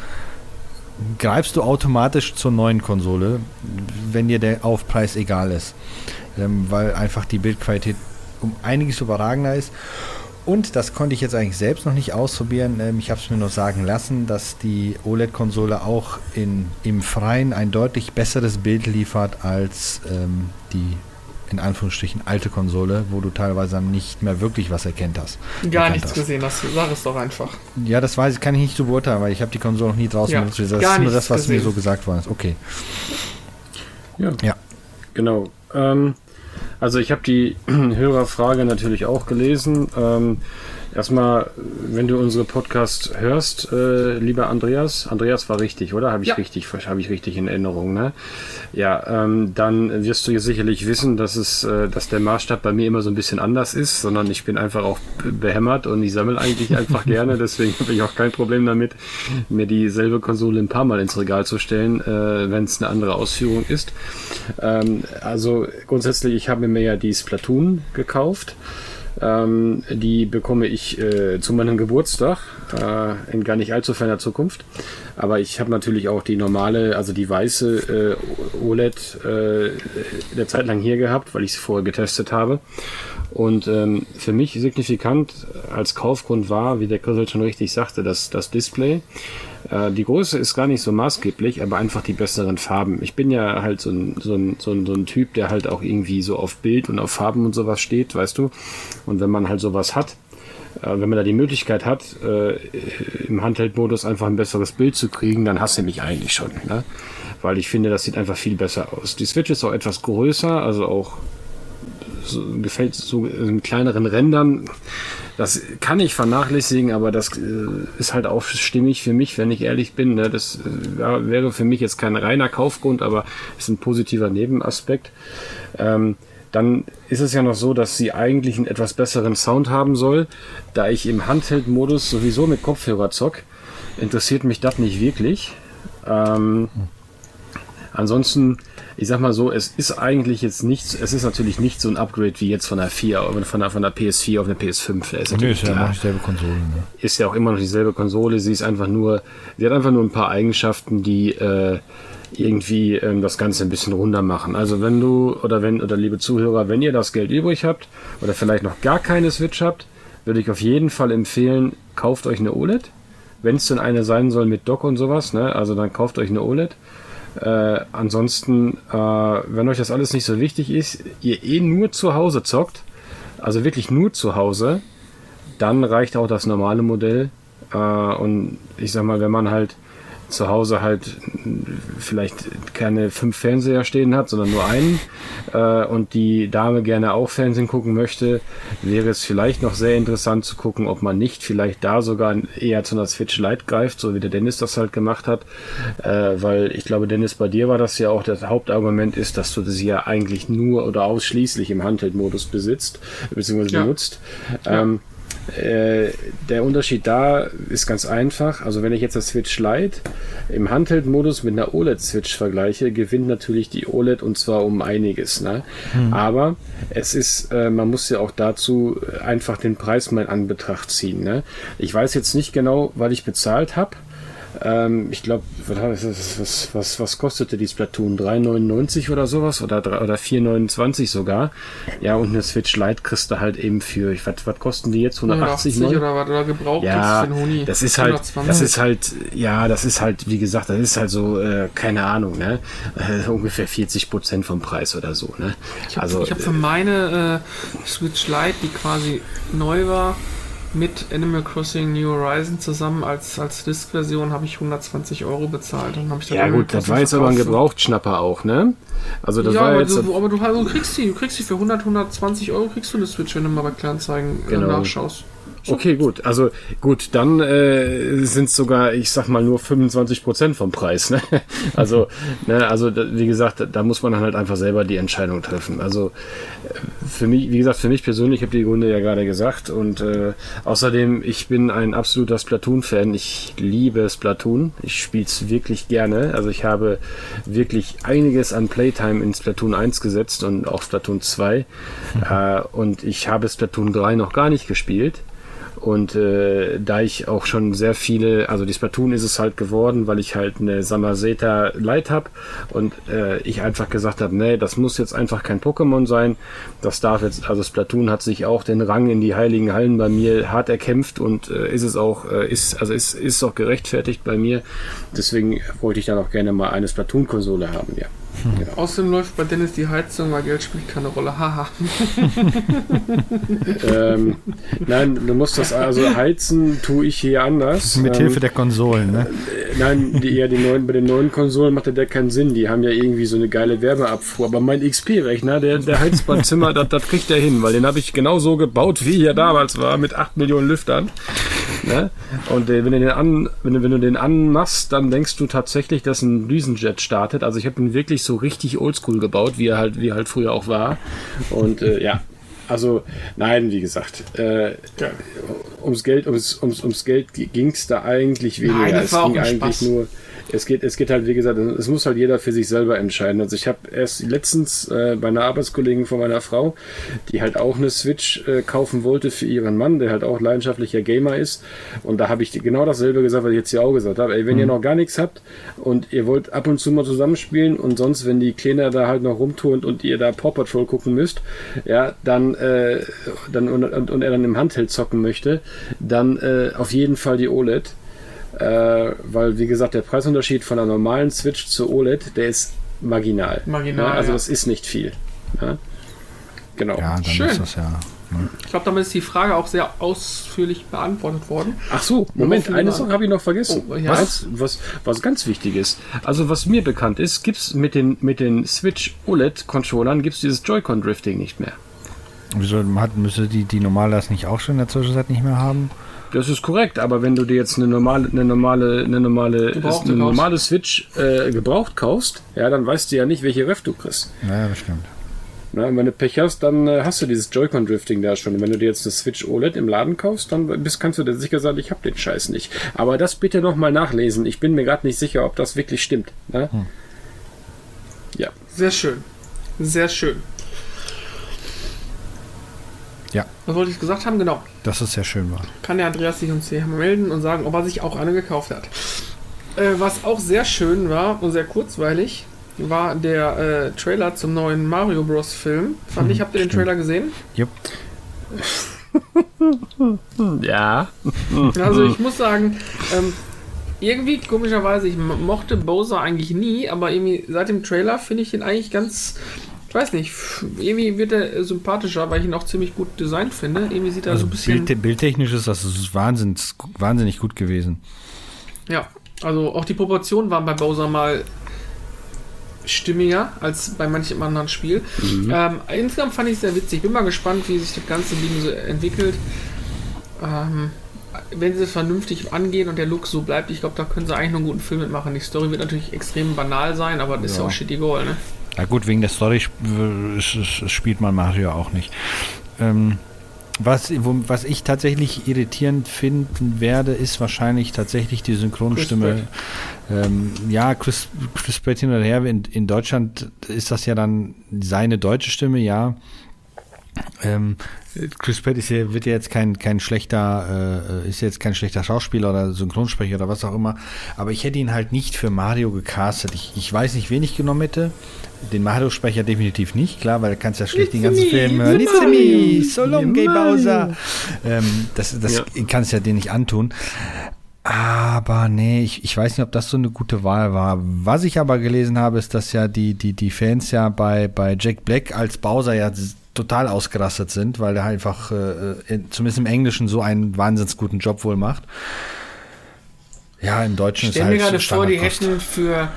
greifst du automatisch zur neuen Konsole, wenn dir der Aufpreis egal ist. Ähm, weil einfach die Bildqualität um einiges überragender ist. Und das konnte ich jetzt eigentlich selbst noch nicht ausprobieren. Ähm, ich habe es mir nur sagen lassen, dass die OLED-Konsole auch in, im Freien ein deutlich besseres Bild liefert als ähm, die in Anführungsstrichen alte Konsole, wo du teilweise nicht mehr wirklich was erkennt hast. Gar nichts hast. gesehen hast. Sag es doch einfach. Ja, das weiß ich, kann ich nicht so beurteilen, weil ich habe die Konsole noch nie draußen ja, benutzt. Das ist nur das, was gesehen. mir so gesagt worden ist. Okay. Ja. ja. Genau. Ähm, also ich habe die Hörerfrage natürlich auch gelesen. Ähm, Erstmal, wenn du unsere Podcast hörst, äh, lieber Andreas, Andreas war richtig, oder? Habe ich ja. richtig, habe ich richtig in Erinnerung, ne? Ja, ähm, dann wirst du jetzt sicherlich wissen, dass es, äh, dass der Maßstab bei mir immer so ein bisschen anders ist, sondern ich bin einfach auch behämmert und ich sammle eigentlich einfach gerne, deswegen habe ich auch kein Problem damit, mir dieselbe Konsole ein paar Mal ins Regal zu stellen, äh, wenn es eine andere Ausführung ist. Ähm, also grundsätzlich, ich habe mir ja die Splatoon gekauft. Ähm, die bekomme ich äh, zu meinem Geburtstag äh, in gar nicht allzu ferner Zukunft. Aber ich habe natürlich auch die normale, also die weiße äh, OLED äh, der Zeit lang hier gehabt, weil ich sie vorher getestet habe. Und ähm, für mich signifikant als Kaufgrund war, wie der Chrisel schon richtig sagte, das, das Display. Äh, die Größe ist gar nicht so maßgeblich, aber einfach die besseren Farben. Ich bin ja halt so ein, so, ein, so, ein, so ein Typ, der halt auch irgendwie so auf Bild und auf Farben und sowas steht, weißt du. Und wenn man halt sowas hat, äh, wenn man da die Möglichkeit hat, äh, im Handheldmodus einfach ein besseres Bild zu kriegen, dann hasse mich eigentlich schon. Ne? Weil ich finde, das sieht einfach viel besser aus. Die Switch ist auch etwas größer, also auch so, gefällt so in kleineren Rändern. Das kann ich vernachlässigen, aber das äh, ist halt auch stimmig für mich, wenn ich ehrlich bin. Ne? Das äh, wäre für mich jetzt kein reiner Kaufgrund, aber ist ein positiver Nebenaspekt. Ähm, dann ist es ja noch so, dass sie eigentlich einen etwas besseren Sound haben soll. Da ich im Handheld-Modus sowieso mit Kopfhörer zock, interessiert mich das nicht wirklich. Ähm, ansonsten ich sag mal so, es ist eigentlich jetzt nichts, es ist natürlich nicht so ein Upgrade wie jetzt von der 4, von der, von der PS4 auf eine PS5. Ist, nee, ist ja noch dieselbe Konsole. Ne? Ist ja auch immer noch dieselbe Konsole. Sie ist einfach nur, sie hat einfach nur ein paar Eigenschaften, die äh, irgendwie ähm, das Ganze ein bisschen runder machen. Also wenn du oder wenn oder liebe Zuhörer, wenn ihr das Geld übrig habt oder vielleicht noch gar keine Switch habt, würde ich auf jeden Fall empfehlen, kauft euch eine OLED. Wenn es denn eine sein soll mit Dock und sowas, ne? Also dann kauft euch eine OLED. Äh, ansonsten, äh, wenn euch das alles nicht so wichtig ist, ihr eh nur zu Hause zockt, also wirklich nur zu Hause, dann reicht auch das normale Modell. Äh, und ich sag mal, wenn man halt zu Hause halt vielleicht keine fünf Fernseher stehen hat, sondern nur einen äh, und die Dame gerne auch Fernsehen gucken möchte, wäre es vielleicht noch sehr interessant zu gucken, ob man nicht vielleicht da sogar eher zu einer Switch Lite greift, so wie der Dennis das halt gemacht hat, äh, weil ich glaube, Dennis, bei dir war das ja auch das Hauptargument ist, dass du sie ja eigentlich nur oder ausschließlich im Handheld-Modus besitzt, beziehungsweise ja. benutzt. Ja. Äh, der Unterschied da ist ganz einfach. Also wenn ich jetzt das Switch Lite im Handheld-Modus mit einer OLED-Switch vergleiche, gewinnt natürlich die OLED und zwar um einiges. Ne? Hm. Aber es ist, äh, man muss ja auch dazu einfach den Preis mal in Anbetracht ziehen. Ne? Ich weiß jetzt nicht genau, was ich bezahlt habe. Ähm, ich glaube, was, was, was, kostete die Splatoon? 3,99 oder sowas? Oder, oder 4,29 sogar. Ja, und eine Switch Lite kriegst du halt eben für, ich, was, was kosten die jetzt? 180 180 oder was oder gebraucht ja, das ist halt, 120. das ist halt, ja, das ist halt, wie gesagt, das ist halt so, äh, keine Ahnung, ne? Äh, ungefähr 40 Prozent vom Preis oder so, ne? Ich habe also, hab für meine äh, Switch Lite, die quasi neu war, mit Animal Crossing New Horizon zusammen als, als Disk-Version habe ich 120 Euro bezahlt. Dann ich dann ja gut, das war jetzt aber ein Gebrauchtschnapper auch, ne? Also das ja, war aber jetzt... Du, aber du, also, du kriegst die, du kriegst die für 100, 120 Euro kriegst du eine Switch, wenn du mal bei Kleinzeigen äh, genau. nachschaust. Okay, gut. Also gut, dann äh, sind es sogar, ich sag mal, nur 25 Prozent vom Preis. Ne? Also, ne, also wie gesagt, da muss man halt einfach selber die Entscheidung treffen. Also äh, für mich, wie gesagt, für mich persönlich, ich habe die Gründe ja gerade gesagt. Und äh, außerdem, ich bin ein absoluter Splatoon-Fan. Ich liebe Splatoon. Ich spiele es wirklich gerne. Also ich habe wirklich einiges an Playtime in Splatoon 1 gesetzt und auch Splatoon 2. Mhm. Äh, und ich habe Splatoon 3 noch gar nicht gespielt. Und äh, da ich auch schon sehr viele, also die Splatoon ist es halt geworden, weil ich halt eine Samaseta Light habe und äh, ich einfach gesagt habe, nee, das muss jetzt einfach kein Pokémon sein. Das darf jetzt, also Splatoon hat sich auch den Rang in die heiligen Hallen bei mir hart erkämpft und äh, ist es auch, äh, ist, also ist, ist auch gerechtfertigt bei mir. Deswegen wollte ich dann auch gerne mal eine Splatoon-Konsole haben, ja. Genau. Außerdem läuft bei Dennis die Heizung, weil Geld spielt keine Rolle. Haha. ähm, nein, du musst das also heizen, tue ich hier anders. Mit ähm, Hilfe der Konsolen, ne? Äh, nein, die, eher die neuen, bei den neuen Konsolen macht der keinen Sinn. Die haben ja irgendwie so eine geile Werbeabfuhr. Aber mein XP-Rechner, der, der heizt mein Zimmer, das, das kriegt er hin, weil den habe ich genau so gebaut, wie er damals war, mit 8 Millionen Lüftern. Ne? Und äh, wenn, du den an, wenn, du, wenn du den anmachst, dann denkst du tatsächlich, dass ein Düsenjet startet. Also ich habe ihn wirklich so richtig oldschool gebaut, wie er halt, wie er halt früher auch war. Und äh, ja, also nein, wie gesagt, äh, ja. ums Geld, ums, ums, ums Geld ging es da eigentlich weniger. Nein, es ging eigentlich Spaß. nur es geht, es geht halt, wie gesagt, es muss halt jeder für sich selber entscheiden. Also ich habe erst letztens äh, bei einer Arbeitskollegin von meiner Frau, die halt auch eine Switch äh, kaufen wollte für ihren Mann, der halt auch leidenschaftlicher Gamer ist. Und da habe ich genau dasselbe gesagt, was ich jetzt hier auch gesagt habe. Ey, wenn mhm. ihr noch gar nichts habt und ihr wollt ab und zu mal zusammenspielen und sonst, wenn die Kleiner da halt noch rumturnt und ihr da Paw Patrol gucken müsst, ja, dann, äh, dann und, und, und er dann im Handheld zocken möchte, dann äh, auf jeden Fall die OLED äh, weil, wie gesagt, der Preisunterschied von einer normalen Switch zur OLED, der ist marginal. Marginal. Ja, also ja. das ist nicht viel. Ja? Genau. Ja, dann Schön. ist das ja. Ne? Ich glaube, damit ist die Frage auch sehr ausführlich beantwortet worden. Ach so, Moment, eine Sache habe ich noch vergessen. Oh, ja. was, was, was ganz wichtig ist. Also, was mir bekannt ist, gibt es mit den, mit den Switch OLED-Controllern gibt's dieses Joy-Con-Drifting nicht mehr. Wieso hat, müsste die, die normal das nicht auch schon in der Zwischenzeit nicht mehr haben? Das ist korrekt, aber wenn du dir jetzt eine normale, eine normale, eine normale, eine normale Switch äh, gebraucht kaufst, ja, dann weißt du ja nicht, welche Ref du kriegst. Naja, das stimmt. Na, wenn du Pech hast, dann äh, hast du dieses Joy-Con-Drifting da schon. Und wenn du dir jetzt eine Switch OLED im Laden kaufst, dann bist, kannst du dir sicher sein, ich habe den Scheiß nicht. Aber das bitte nochmal nachlesen. Ich bin mir gerade nicht sicher, ob das wirklich stimmt. Ne? Hm. Ja. Sehr schön. Sehr schön. Ja. Was wollte ich gesagt haben? Genau. Dass es sehr schön war. Kann der Andreas sich uns hier melden und sagen, ob er sich auch eine gekauft hat. Äh, was auch sehr schön war und sehr kurzweilig, war der äh, Trailer zum neuen Mario Bros. Film. Fand ich, habt ihr den Trailer gesehen? Jupp. ja. Also ich muss sagen, ähm, irgendwie komischerweise, ich mochte Bowser eigentlich nie, aber irgendwie seit dem Trailer finde ich ihn eigentlich ganz weiß nicht, irgendwie wird er sympathischer, weil ich ihn auch ziemlich gut designt finde. Irgendwie sieht er also so ein bisschen. Bild, bildtechnisch ist das wahnsinnig, wahnsinnig gut gewesen. Ja, also auch die Proportionen waren bei Bowser mal stimmiger als bei manchem anderen Spiel. Mhm. Ähm, insgesamt fand ich es sehr witzig. Bin mal gespannt, wie sich das ganze Ding so entwickelt. Ähm, wenn sie es vernünftig angehen und der Look so bleibt, ich glaube, da können sie eigentlich noch einen guten Film mitmachen. Die Story wird natürlich extrem banal sein, aber das ja. ist ja auch shitty goal, ne? Ja gut, wegen der Story spielt man Mario auch nicht. Ähm, was, wo, was ich tatsächlich irritierend finden werde, ist wahrscheinlich tatsächlich die Synchronstimme. Ähm, ja, Chris, Chris Pratt hin oder her. In, in Deutschland ist das ja dann seine deutsche Stimme, ja. Ähm, Chris Pratt ist ja, wird ja jetzt kein, kein schlechter, äh, ist jetzt kein schlechter Schauspieler oder Synchronsprecher oder was auch immer. Aber ich hätte ihn halt nicht für Mario gecastet. Ich, ich weiß nicht, wen ich genommen hätte. Den Mario-Sprecher definitiv nicht, klar, weil du kannst ja schlecht den ganzen Film hören. It's me, so long, gay Bowser. Ähm, das das ja. kannst ja den nicht antun. Aber nee, ich, ich weiß nicht, ob das so eine gute Wahl war. Was ich aber gelesen habe, ist, dass ja die, die, die Fans ja bei, bei Jack Black als Bowser ja total ausgerastet sind, weil er einfach äh, in, zumindest im Englischen so einen wahnsinnig guten Job wohl macht. Ja, im Deutschen ich ist halt mir gerade vor, die hätten für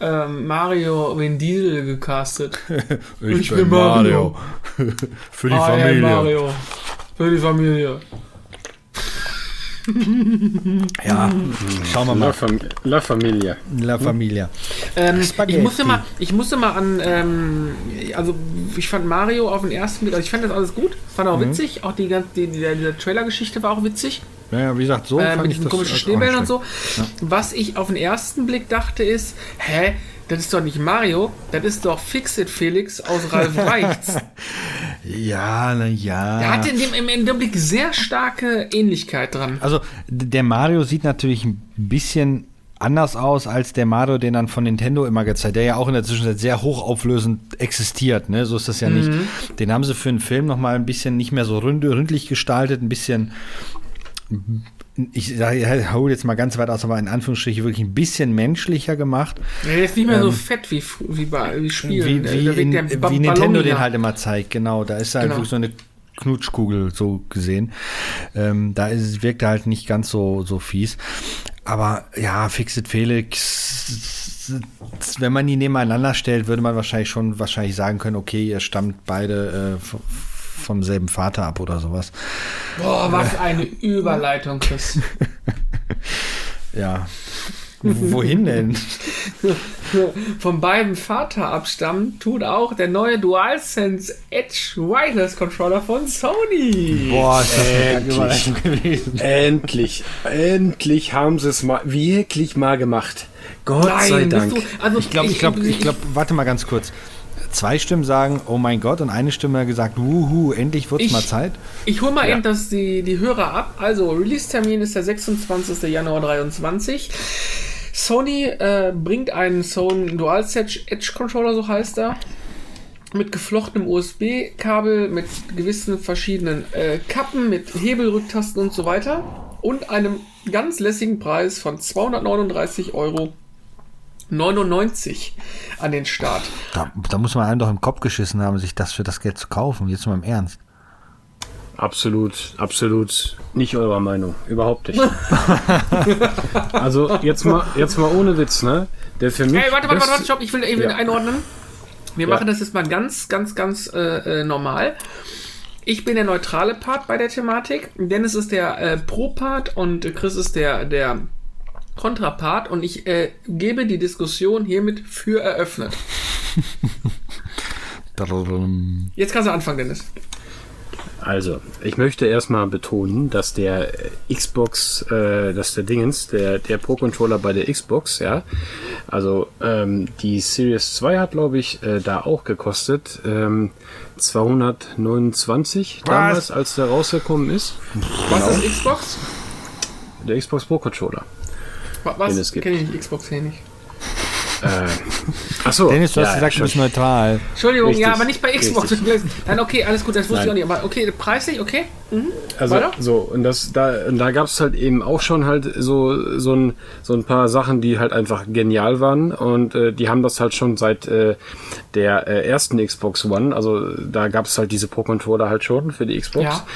ähm, Mario Vin Diesel gecastet. ich, ich, bin Mario. Mario. Für die I Familie. Mario. Für die Familie. ja, schauen wir mal. La, Fam La Familia. La Familia. Ähm, ich, musste mal, ich musste mal an, ähm, also ich fand Mario auf den ersten Blick, also ich fand das alles gut, fand auch mhm. witzig, auch die ganze, die, die, die Trailer-Geschichte war auch witzig. Ja, wie gesagt, so äh, mit diesen komischen Schneebällen und so. Ja. Was ich auf den ersten Blick dachte ist, hä, das ist doch nicht Mario, das ist doch Fixit Felix aus Ralf Reichts. Ja, na ja. Der hatte in dem, im, in dem Blick sehr starke Ähnlichkeit dran. Also der Mario sieht natürlich ein bisschen anders aus als der Mario, den dann von Nintendo immer gezeigt, der ja auch in der Zwischenzeit sehr hochauflösend existiert. Ne? So ist das ja nicht. Den haben sie für einen Film noch mal ein bisschen nicht mehr so ründ, ründlich gestaltet, ein bisschen ich sage, hol jetzt mal ganz weit aus, aber in Anführungsstrichen wirklich ein bisschen menschlicher gemacht. Der ist nicht mehr so fett wie, wie bei wie Spielen. Wie, wie, Da wirkt in, wie Nintendo den halt immer zeigt, genau. Da ist halt Genau. wirklich so eine Knutschkugel so gesehen. Ähm, da ist, wirkt er halt nicht ganz so, so fies. Aber ja, Fixit Felix, wenn man die nebeneinander stellt, würde man wahrscheinlich schon wahrscheinlich sagen können, okay, ihr stammt beide äh, vom selben Vater ab oder sowas. Boah, was eine Überleitung, Chris. Ja. Wohin denn? Von beiden Vater abstammen tut auch der neue DualSense Edge Wireless Controller von Sony. Boah, ist das Endlich. Überleitung gewesen. Endlich, endlich haben sie es mal wirklich mal gemacht. Gott sei Nein, Dank. bist du, also Ich glaube, ich glaube, ich glaube, warte mal ganz kurz. Zwei Stimmen sagen, oh mein Gott, und eine Stimme hat gesagt, wuhu, endlich wird's Ich- mal Zeit. Ich hole mal Ja. eben das, die, die Hörer ab. Also, Release-Termin ist der 26. Januar 23. Sony äh, bringt einen Sony DualSense Edge Controller, so heißt er. Mit geflochtenem USB-Kabel, mit gewissen verschiedenen äh, Kappen, mit Hebelrücktasten und so weiter. Und einem ganz lässigen Preis von 239 Euro 99 an den Start. Da, da muss man einem doch im Kopf geschissen haben, sich das für das Geld zu kaufen. Jetzt mal im Ernst. Absolut, absolut nicht eurer Meinung. Überhaupt nicht. also jetzt mal, jetzt mal ohne Witz, ne? Der für mich. Ey, warte, warte, beste- warte, stopp, ich will eben Ja. einordnen. Wir Ja. machen das jetzt mal ganz, ganz, ganz äh, äh, normal. Ich bin der neutrale Part bei der Thematik. Dennis ist der äh, Pro-Part und Chris ist der, der Kontrapart und ich äh, gebe die Diskussion hiermit für eröffnet. Jetzt kannst du anfangen, Dennis. Also, ich möchte erstmal betonen, dass der Xbox, äh, dass der Dingens, der, der Pro-Controller bei der Xbox, ja, also ähm, die Series 2 hat, glaube ich, äh, da auch gekostet ähm, 229 damals, als der rausgekommen ist. Was ist Xbox? Der Xbox Pro-Controller. Wa- Den es Was? gibt. Kenne ich Xbox ich nicht. Achso, Dennis, du hast gesagt, du bist neutral. Entschuldigung, Richtig, ja, aber nicht bei Xbox. Nein, okay, alles gut, das wusste Nein. ich auch nicht. Aber okay, preislich, okay. Mhm. Also Weiter? so, und das da und da gab es halt eben auch schon halt so so ein, so ein paar Sachen, die halt einfach genial waren und äh, die haben das halt schon seit äh, der äh, ersten Xbox One, also da gab es halt diese Pro Controller halt schon für die Xbox. Ja.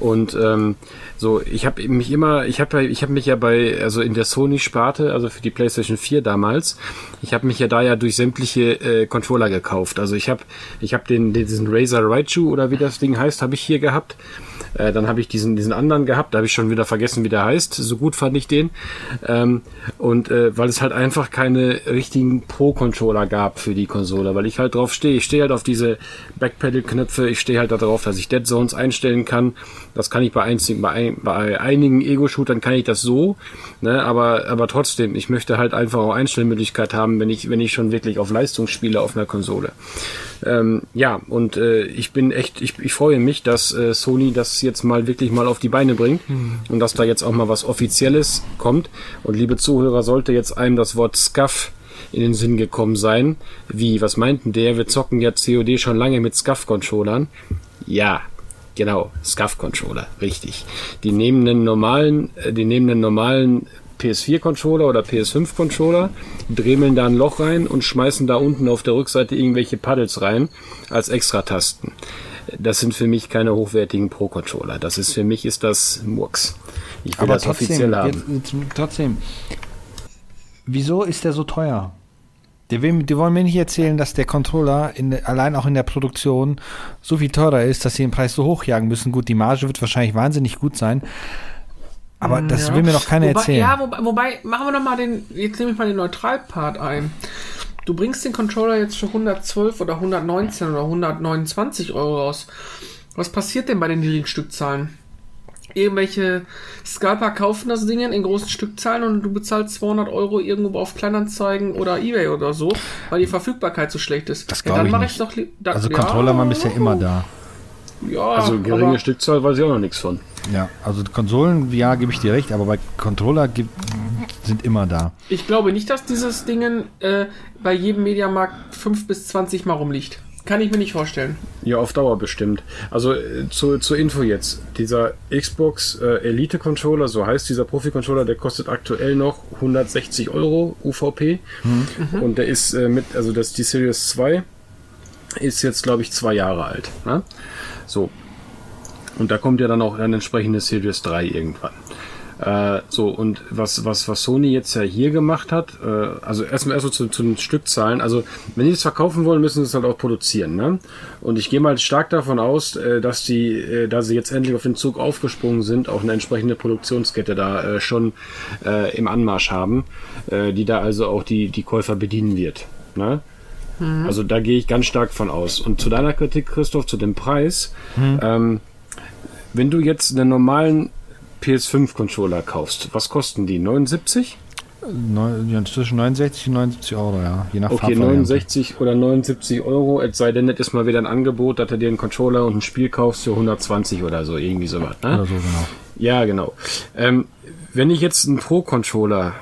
Und ähm, so, ich habe mich immer, ich habe ich habe mich ja bei, also in der Sony-Sparte, also für die PlayStation 4 damals, ich habe mich ja da ja durch sämtliche äh, Controller gekauft. Also ich habe ich habe den diesen Razer Raichu oder wie das Ding heißt, habe ich hier gehabt. Äh, dann habe ich diesen, diesen anderen gehabt, da habe ich schon wieder vergessen, wie der heißt. So gut fand ich den. Ähm, und äh, weil es halt einfach keine richtigen Pro-Controller gab für die Konsole, weil ich halt drauf stehe. Ich stehe halt auf diese Backpedal-Knöpfe, ich stehe halt darauf, dass ich Dead Zones einstellen kann. Das kann ich bei, einzigen, bei, ein, bei einigen Ego-Shootern kann ich das so, ne? aber, aber trotzdem, ich möchte halt einfach auch Einstellmöglichkeit haben, wenn ich, wenn ich schon wirklich auf Leistung spiele auf einer Konsole. Ähm, ja, und äh, ich bin echt, ich, ich freue mich, dass äh, Sony das jetzt mal wirklich mal auf die Beine bringt und dass da jetzt auch mal was Offizielles kommt. Und liebe Zuhörer, sollte jetzt einem das Wort Scuff in den Sinn gekommen sein, wie, was meinten der? Wir zocken ja COD schon lange mit Scuff-Controllern. Ja, genau, Scuff-Controller, richtig. Die nehmen einen normalen, äh, die nehmen einen normalen PS4-Controller oder PS5-Controller, dremeln da ein Loch rein und schmeißen da unten auf der Rückseite irgendwelche Paddles rein als Extratasten. Das sind für mich keine hochwertigen Pro-Controller. Das ist für mich ist das Murks. Ich will Aber das trotzdem, offiziell haben. jetzt, trotzdem. Wieso ist der so teuer? Die, will, die wollen mir nicht erzählen, dass der Controller in, allein auch in der Produktion so viel teurer ist, dass sie den Preis so hochjagen müssen. Gut, die Marge wird wahrscheinlich wahnsinnig gut sein. Aber das Ja. will mir doch keiner wobei, erzählen. Ja, wobei, wobei, machen wir noch mal den, jetzt nehme ich mal den Neutralpart ein. Du bringst den Controller jetzt für 112 oder 119 oder 129 Euro raus. Was passiert denn bei den niedrigen Stückzahlen? Irgendwelche Scalper kaufen das Ding in großen Stückzahlen und du bezahlst 200 Euro irgendwo auf Kleinanzeigen oder Ebay oder so, weil die Verfügbarkeit so schlecht ist. Das ja, dann ich mache nicht. ich doch da, also ja, Controller waren bisher immer da. Ja, Also geringe aber Stückzahl weiß ich auch noch nichts von. Ja, also Konsolen, ja, gebe ich dir recht, aber bei Controller gibt, sind immer da. ich glaube nicht, dass dieses Ding äh, bei jedem Mediamarkt 5 bis 20 Mal rumliegt. Kann ich mir nicht vorstellen. Ja, auf Dauer bestimmt. Also äh, zu, zur Info jetzt. Dieser Xbox äh, Elite Controller, so heißt dieser Profi-Controller, der kostet aktuell noch 160 Euro UVP. Und der ist äh, mit, also das die Series 2 ist jetzt, glaube ich, zwei Jahre alt. Ne? So. Und da kommt ja dann auch eine entsprechende Series 3 irgendwann. Äh, so, und was, was, was Sony jetzt ja hier gemacht hat, äh, also erstmal erst so zu, zu den Stückzahlen, also wenn die es verkaufen wollen, müssen sie es halt auch produzieren, ne? Und ich gehe mal stark davon aus, äh, dass die, äh, da sie jetzt endlich auf den Zug aufgesprungen sind, auch eine entsprechende Produktionskette da äh, schon äh, im Anmarsch haben, äh, die da also auch die, die Käufer bedienen wird. Ne? Also da gehe ich ganz stark von aus. Und zu deiner Kritik, Christoph, zu dem Preis, ähm, wenn du jetzt einen normalen PS5-Controller kaufst, was kosten die? 79? Neun, ja, zwischen 69 und 79 Euro, ja. Je nach Okay, Farbvariante. 69 oder 79 Euro, es sei denn, das ist mal wieder ein Angebot, dass du dir einen Controller und ein Spiel kaufst für 120 oder so, irgendwie sowas. Ne? Oder so, genau. Ja, genau. Ähm, wenn ich jetzt einen Pro-Controller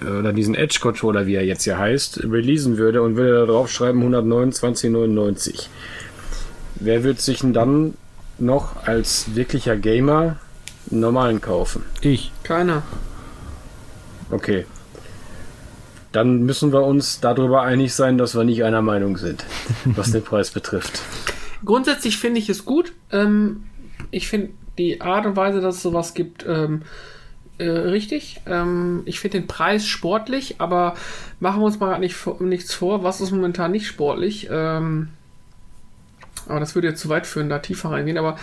äh, oder diesen Edge-Controller, wie er jetzt hier heißt, releasen würde und würde da drauf schreiben 129,99, wer wird sich denn dann noch als wirklicher Gamer einen normalen kaufen? Ich. Keiner. Okay. Dann müssen wir uns darüber einig sein, dass wir nicht einer Meinung sind, was den Preis betrifft. Grundsätzlich finde ich es gut. Ähm, ich finde die Art und Weise, dass es sowas gibt, ähm, äh, richtig. Ähm, ich finde den Preis sportlich, aber machen wir uns mal nicht, nichts vor. Was ist momentan nicht sportlich? Ähm, aber das würde jetzt zu weit führen, da tiefer reingehen. Aber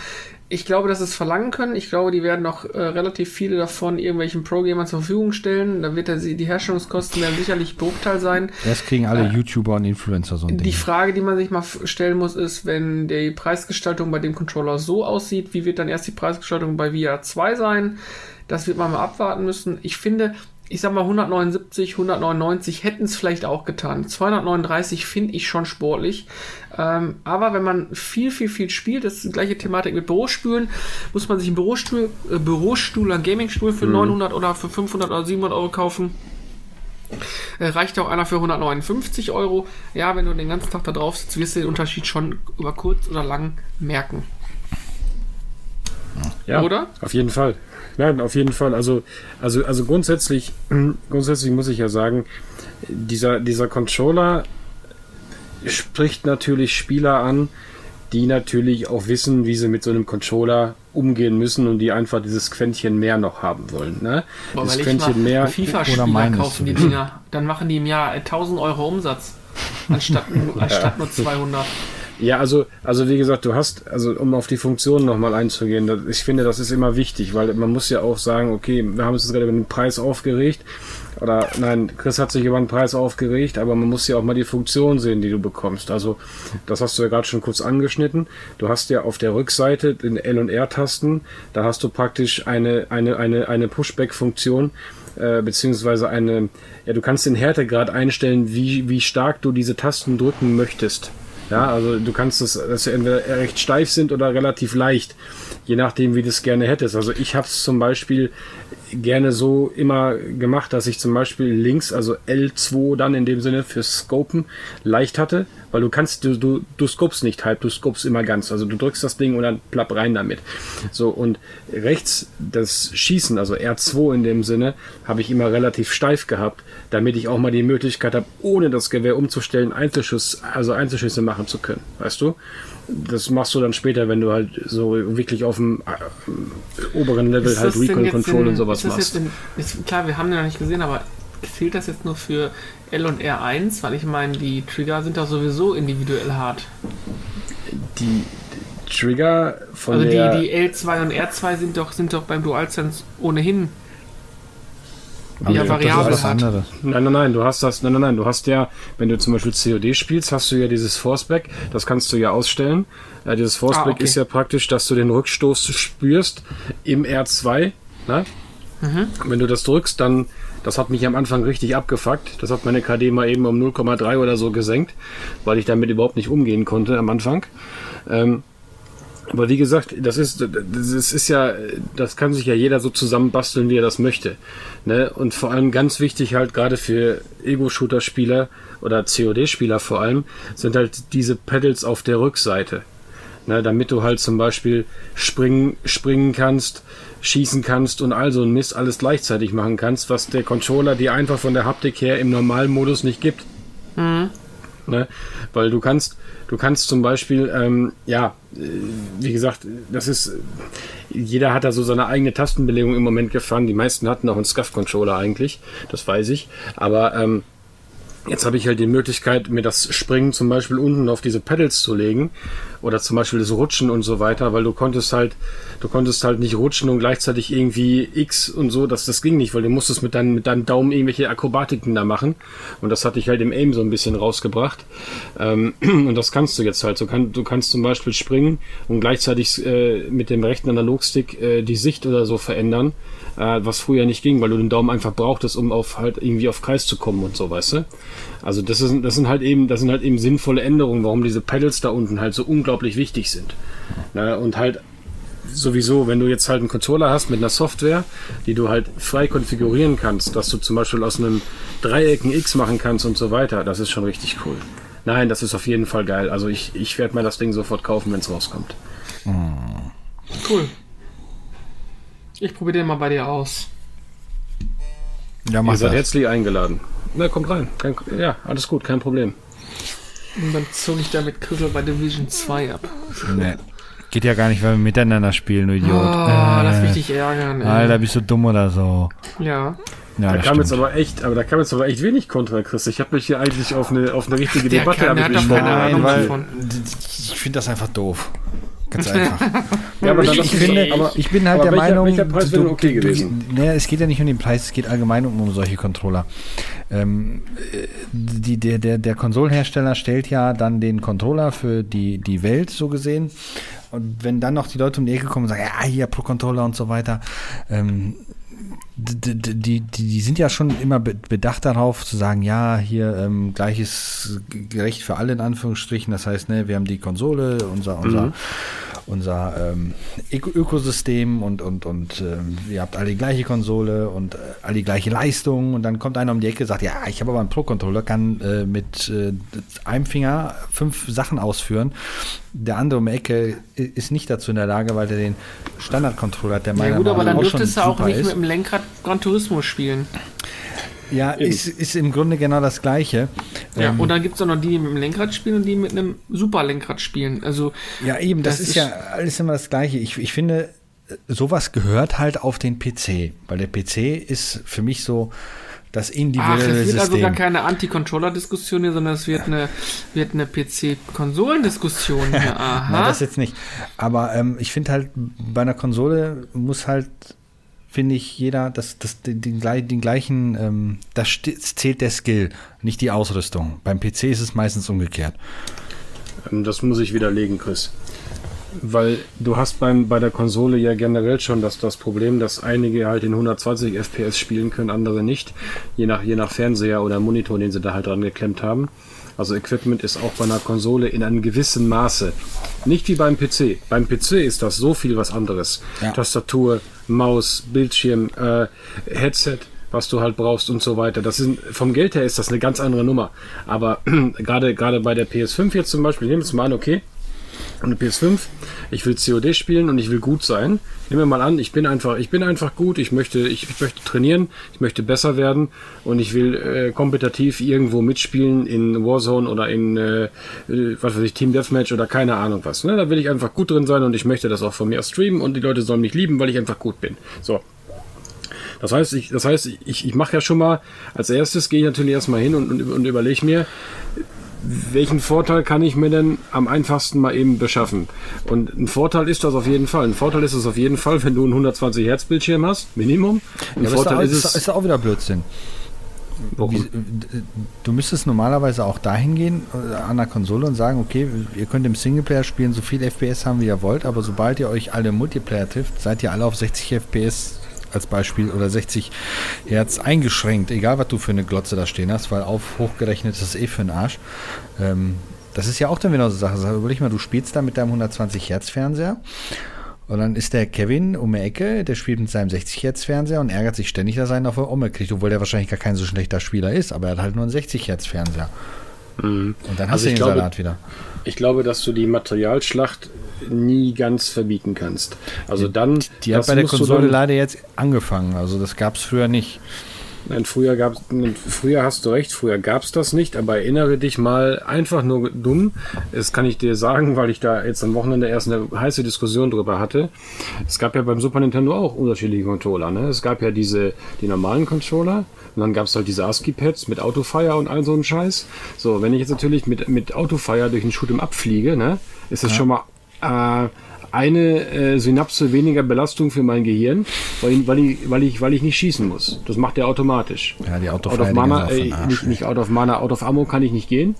ich glaube, dass sie es verlangen können. Ich glaube, die werden noch äh, relativ viele davon irgendwelchen Pro-Gamern zur Verfügung stellen. Da wird der, die Herstellungskosten werden sicherlich Bruchteil sein. Erst kriegen alle YouTuber und Influencer so ein Die Ding. Frage, die man sich mal stellen muss, ist, wenn die Preisgestaltung bei dem Controller so aussieht, wie wird dann erst die Preisgestaltung bei VR 2 sein? Das wird man mal abwarten müssen. Ich finde, ich sag mal 179, 199 hätten es vielleicht auch getan. 239 finde ich schon sportlich. Ähm, aber wenn man viel, viel, viel spielt, das ist die gleiche Thematik mit Bürostühlen, muss man sich einen Bürostuhl, äh, Bürostuhl, einen Gamingstuhl für 900 oder für 500 oder 700 Euro kaufen. Äh, reicht auch einer für 159 Euro. Ja, wenn du den ganzen Tag da drauf sitzt, wirst du den Unterschied schon über kurz oder lang merken. Ja, Oder? Auf jeden Fall. Nein, auf jeden Fall. Also, also, also grundsätzlich, grundsätzlich muss ich ja sagen, dieser, dieser Controller spricht natürlich Spieler an, die natürlich auch wissen, wie sie mit so einem Controller umgehen müssen und die einfach dieses Quäntchen mehr noch haben wollen. Ne? Boah, dieses Quäntchen mehr. FIFA-Spieler kaufen die Dinger. Dann machen die im Jahr 1000 Euro Umsatz. Anstatt, anstatt nur 200. Ja, also, also wie gesagt, du hast, also um auf die Funktionen nochmal einzugehen, das, ich finde, das ist immer wichtig, weil man muss ja auch sagen, okay, wir haben uns jetzt gerade über den Preis aufgeregt, oder nein, Chris hat sich über den Preis aufgeregt, aber man muss ja auch mal die Funktion sehen, die du bekommst. Also, das hast du ja gerade schon kurz angeschnitten. Du hast ja auf der Rückseite den L- und R-Tasten, da hast du praktisch eine, eine, eine, eine Pushback-Funktion, äh, beziehungsweise eine, ja, du kannst den Härtegrad einstellen, wie, wie stark du diese Tasten drücken möchtest. Ja, also du kannst es, dass sie entweder recht steif sind oder relativ leicht, je nachdem, wie du es gerne hättest. Also ich habe es zum Beispiel gerne so immer gemacht, dass ich zum Beispiel links, also L2 dann in dem Sinne für Scopen leicht hatte, weil du kannst, du, du, du scopest nicht halb, du scopest immer ganz. Also du drückst das Ding und dann plapp rein damit. So, und rechts das Schießen, also R2 in dem Sinne, habe ich immer relativ steif gehabt, damit ich auch mal die Möglichkeit habe, ohne das Gewehr umzustellen, Einzelschuss, also Einzelschüsse machen zu können. Weißt du? Das machst du dann später, wenn du halt so wirklich auf dem äh, oberen Level Ist halt Recon Control in- und sowas machst. In, ist, klar, wir haben den noch nicht gesehen, aber zählt das jetzt nur für L und R1? Weil ich meine, die Trigger sind doch sowieso individuell hart. Die Trigger von Also der die, die L2 und R2 sind doch, sind doch beim DualSense ohnehin Aber ja was hat. anderes. Nein, nein, nein, du hast das, nein, nein, nein, du hast ja, wenn du zum Beispiel COD spielst, hast du ja dieses Forceback, das kannst du ja ausstellen. Ja, dieses Forceback Ah, okay. ist ja praktisch, dass du den Rückstoß spürst im R2. Ne? Mhm. Wenn du das drückst, dann, das hat mich am Anfang richtig abgefuckt. Das hat meine KD mal eben um 0,3 oder so gesenkt, weil ich damit überhaupt nicht umgehen konnte am Anfang. Ähm, Aber wie gesagt, das ist, das ist ja, das kann sich ja jeder so zusammenbasteln, wie er das möchte. Ne? Und vor allem ganz wichtig halt gerade für Ego-Shooter-Spieler oder COD-Spieler vor allem, sind halt diese Pedals auf der Rückseite. Ne? Damit du halt zum Beispiel springen, springen kannst, schießen kannst und all so ein Mist alles gleichzeitig machen kannst, was der Controller dir einfach von der Haptik her im normalen Modus nicht gibt. Mhm. Ne? Weil du kannst, du kannst zum Beispiel, ähm, ja, äh, wie gesagt, das ist, jeder hat da so seine eigene Tastenbelegung im Moment gefahren. Die meisten hatten auch einen Scuff-Controller eigentlich, das weiß ich. Aber ähm, Jetzt habe ich halt die Möglichkeit, mir das Springen zum Beispiel unten auf diese Pedals zu legen oder zum Beispiel das Rutschen und so weiter, weil du konntest halt, du konntest halt nicht rutschen und gleichzeitig irgendwie X und so, das, das ging nicht, weil du musstest mit, deinem mit deinem Daumen irgendwelche Akrobatiken da machen. Und das hatte ich halt im Aim so ein bisschen rausgebracht. Ähm, und das kannst du jetzt halt, du, kann, du kannst zum Beispiel springen und gleichzeitig äh, mit dem rechten Analogstick äh, die Sicht oder so verändern, äh, was früher nicht ging, weil du den Daumen einfach brauchtest, um auf halt irgendwie auf Kreis zu kommen und so, weißt du? Also das, ist, das sind halt eben, das sind halt eben sinnvolle Änderungen, warum diese Pedals da unten halt so unglaublich wichtig sind. Na, und halt sowieso, wenn du jetzt halt einen Controller hast mit einer Software, die du halt frei konfigurieren kannst, dass du zum Beispiel aus einem Dreieck ein X machen kannst und so weiter, das ist schon richtig cool. Nein, das ist auf jeden Fall geil. Also ich, ich werde mir das Ding sofort kaufen, wenn es rauskommt. Cool. Ich probiere den mal bei dir aus. Ja, mach Ihr seid das. herzlich eingeladen. Na, kommt rein. Kein, ja, alles gut, kein Problem. Und dann zog ich da mit Krüppel bei Division 2 ab. Nee. Geht ja gar nicht, weil wir miteinander spielen, du Idiot. Oh, äh, lass mich dich ärgern, ey. Alter, bist du dumm oder so. Ja. Ja, da kam jetzt aber echt, aber da kam jetzt aber echt wenig Kontra, Chris. Ich habe mich hier eigentlich auf eine, auf eine richtige Debatte kann, abgeschlossen. Nein, weil ich finde das einfach doof. Ganz einfach. ja, aber ich, ich finde, aber ich bin halt der welcher, Meinung, welcher Preis du, okay gewesen? Du, naja, es geht ja nicht um den Preis, es geht allgemein um, um solche Controller. Ähm, die, der, der, der Konsolenhersteller stellt ja dann den Controller für die, die Welt, so gesehen. Und wenn dann noch die Leute um die Ecke kommen und sagen, ja, hier Pro Controller und so weiter, ähm, die, die, die, sind ja schon immer bedacht darauf zu sagen, ja, hier ähm, gleiches gerecht für alle in Anführungsstrichen. Das heißt, ne, wir haben die Konsole, unser, unser, mhm. Unser ähm, Ökosystem und, und, und ähm, ihr habt alle die gleiche Konsole und äh, alle die gleiche Leistung und dann kommt einer um die Ecke und sagt, ja, ich habe aber einen Pro-Controller, kann äh, mit äh, einem Finger fünf Sachen ausführen der andere um die Ecke ist nicht dazu in der Lage, weil er den Standard-Controller hat, der meiner ja, gut, aber dann dürftest du auch nicht ist. mit dem Lenkrad Gran Turismo spielen. Ja, ist, ist im Grunde genau das Gleiche. Ja, ähm, und dann gibt es auch noch die, die mit dem Lenkrad spielen und die mit einem Super-Lenkrad spielen. Also, ja, eben, das, das ist, ja alles immer das Gleiche. Ich, ich finde, sowas gehört halt auf den PC, weil der PC ist für mich so das individuelle Ach, es wird System. also gar keine Anti-Controller-Diskussion hier, sondern es wird eine, wird eine PC-Konsolendiskussion hier. Aha. Nein, das jetzt nicht. Aber ähm, ich finde halt, bei einer Konsole muss halt, finde ich, jeder das, das, den, den, den gleichen, ähm, das zählt der Skill, nicht die Ausrüstung. Beim PC ist es meistens umgekehrt. Ähm, das muss ich widerlegen, Chris. Weil du hast beim, bei der Konsole ja generell schon das, das Problem, dass einige halt in 120 FPS spielen können, andere nicht. Je nach, je nach Fernseher oder Monitor, den sie da halt dran geklemmt haben. Also Equipment ist auch bei einer Konsole in einem gewissen Maße. Nicht wie beim PC. Beim PC ist das so viel was anderes. Ja. Tastatur, Maus, Bildschirm, äh, Headset, was du halt brauchst und so weiter. Das ist, vom Geld her ist das eine ganz andere Nummer. Aber gerade gerade bei der PS5 jetzt zum Beispiel, nehmen wir es mal an, okay, eine PS5, ich will COD spielen und ich will gut sein. Nehmen wir mal an, ich bin einfach, ich bin einfach gut, ich möchte, ich, ich möchte trainieren, ich möchte besser werden und ich will äh, kompetitiv irgendwo mitspielen in Warzone oder in äh, was weiß ich, Team Deathmatch oder keine Ahnung was. Ne? Da will ich einfach gut drin sein und ich möchte das auch von mir streamen und die Leute sollen mich lieben, weil ich einfach gut bin. So. Das heißt, ich, das heißt, ich, ich mache ja schon mal, als erstes gehe ich natürlich erstmal hin und, und, und überlege mir, welchen Vorteil kann ich mir denn am einfachsten mal eben beschaffen? Und ein Vorteil ist das auf jeden Fall. Ein Vorteil ist es auf jeden Fall, wenn du einen 120 Hertz Bildschirm hast, Minimum. Ein ja, Vorteil ist, ist, es, ist auch wieder Blödsinn. Wie, du müsstest normalerweise auch dahin gehen äh, an der Konsole und sagen, okay, ihr könnt im Singleplayer spielen, so viel FPS haben, wie ihr wollt, aber sobald ihr euch alle Multiplayer trifft, seid ihr alle auf 60 FPS als Beispiel oder 60 Hertz eingeschränkt, egal was du für eine Glotze da stehen hast, weil auf hochgerechnet ist das eh für den Arsch. Ähm, das ist ja auch dann wieder so eine Sache. Überleg mal, du spielst da mit deinem 120 Hertz Fernseher und dann ist der Kevin um die Ecke, der spielt mit seinem 60 Hertz Fernseher und ärgert sich ständig, dass er einen auf der Omme kriegt, obwohl der wahrscheinlich gar kein so schlechter Spieler ist, aber er hat halt nur einen 60 Hertz Fernseher. Mhm. Und dann hast Also du ich den glaube- Salat wieder. Ich glaube, dass du die Materialschlacht nie ganz verbieten kannst. Also dann. Die hat bei der Konsole leider jetzt angefangen. Also das gab es früher nicht. Nein, früher gab's, früher hast du recht, früher gab's das nicht, aber erinnere dich mal einfach nur dumm. Das kann ich dir sagen, weil ich da jetzt am Wochenende erst eine heiße Diskussion drüber hatte. Es gab ja beim Super Nintendo auch unterschiedliche Controller. Ne? Es gab ja diese, die normalen Controller und dann gab's halt diese ASCII-Pads mit Autofire und all so ein Scheiß. So, wenn ich jetzt natürlich mit, mit Autofire durch den Shoot'em abfliege, ne, ist das schon mal äh, eine äh, Synapse weniger Belastung für mein Gehirn, weil, ich- weil, ich, weil, ich, weil ich nicht schießen muss. Das macht der automatisch. Ja, die Out of die Mana, gehen äh, so Arsch, nicht, nicht out of Mana, out of Ammo kann ich nicht gehen.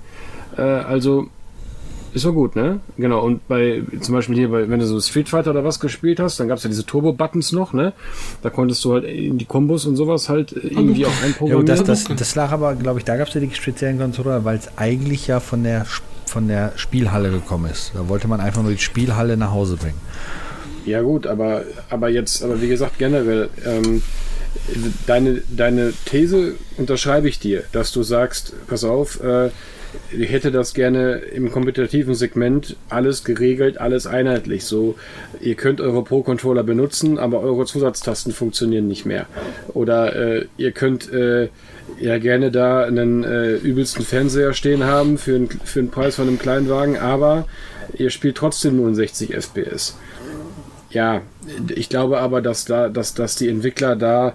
Äh, also ist doch gut, ne? Genau, und bei, zum Beispiel hier, bei, wenn du so Street Fighter oder was gespielt hast, dann gab es ja diese Turbo-Buttons noch, ne? Da konntest du halt in die Kombos und sowas halt äh, irgendwie auch Ja, einprogrammieren. und das, das, das lag aber, glaube ich, da gab es ja die speziellen Controller, weil es eigentlich ja von der, Sp- von der Spielhalle gekommen ist. Da wollte man einfach nur die Spielhalle nach Hause bringen. Ja gut, aber, aber jetzt, aber wie gesagt, generell, ähm, deine, deine These unterschreibe ich dir, dass du sagst, pass auf, äh, ich hätte das gerne im kompetitiven Segment alles geregelt, alles einheitlich. So, ihr könnt eure Pro-Controller benutzen, aber eure Zusatztasten funktionieren nicht mehr. Oder äh, ihr könnt äh, ja gerne da einen äh, übelsten Fernseher stehen haben für, einen- für den Preis von einem Kleinwagen, aber ihr spielt trotzdem nur in 60 FPS. Ja, ich glaube aber, dass da, dass, dass die Entwickler da,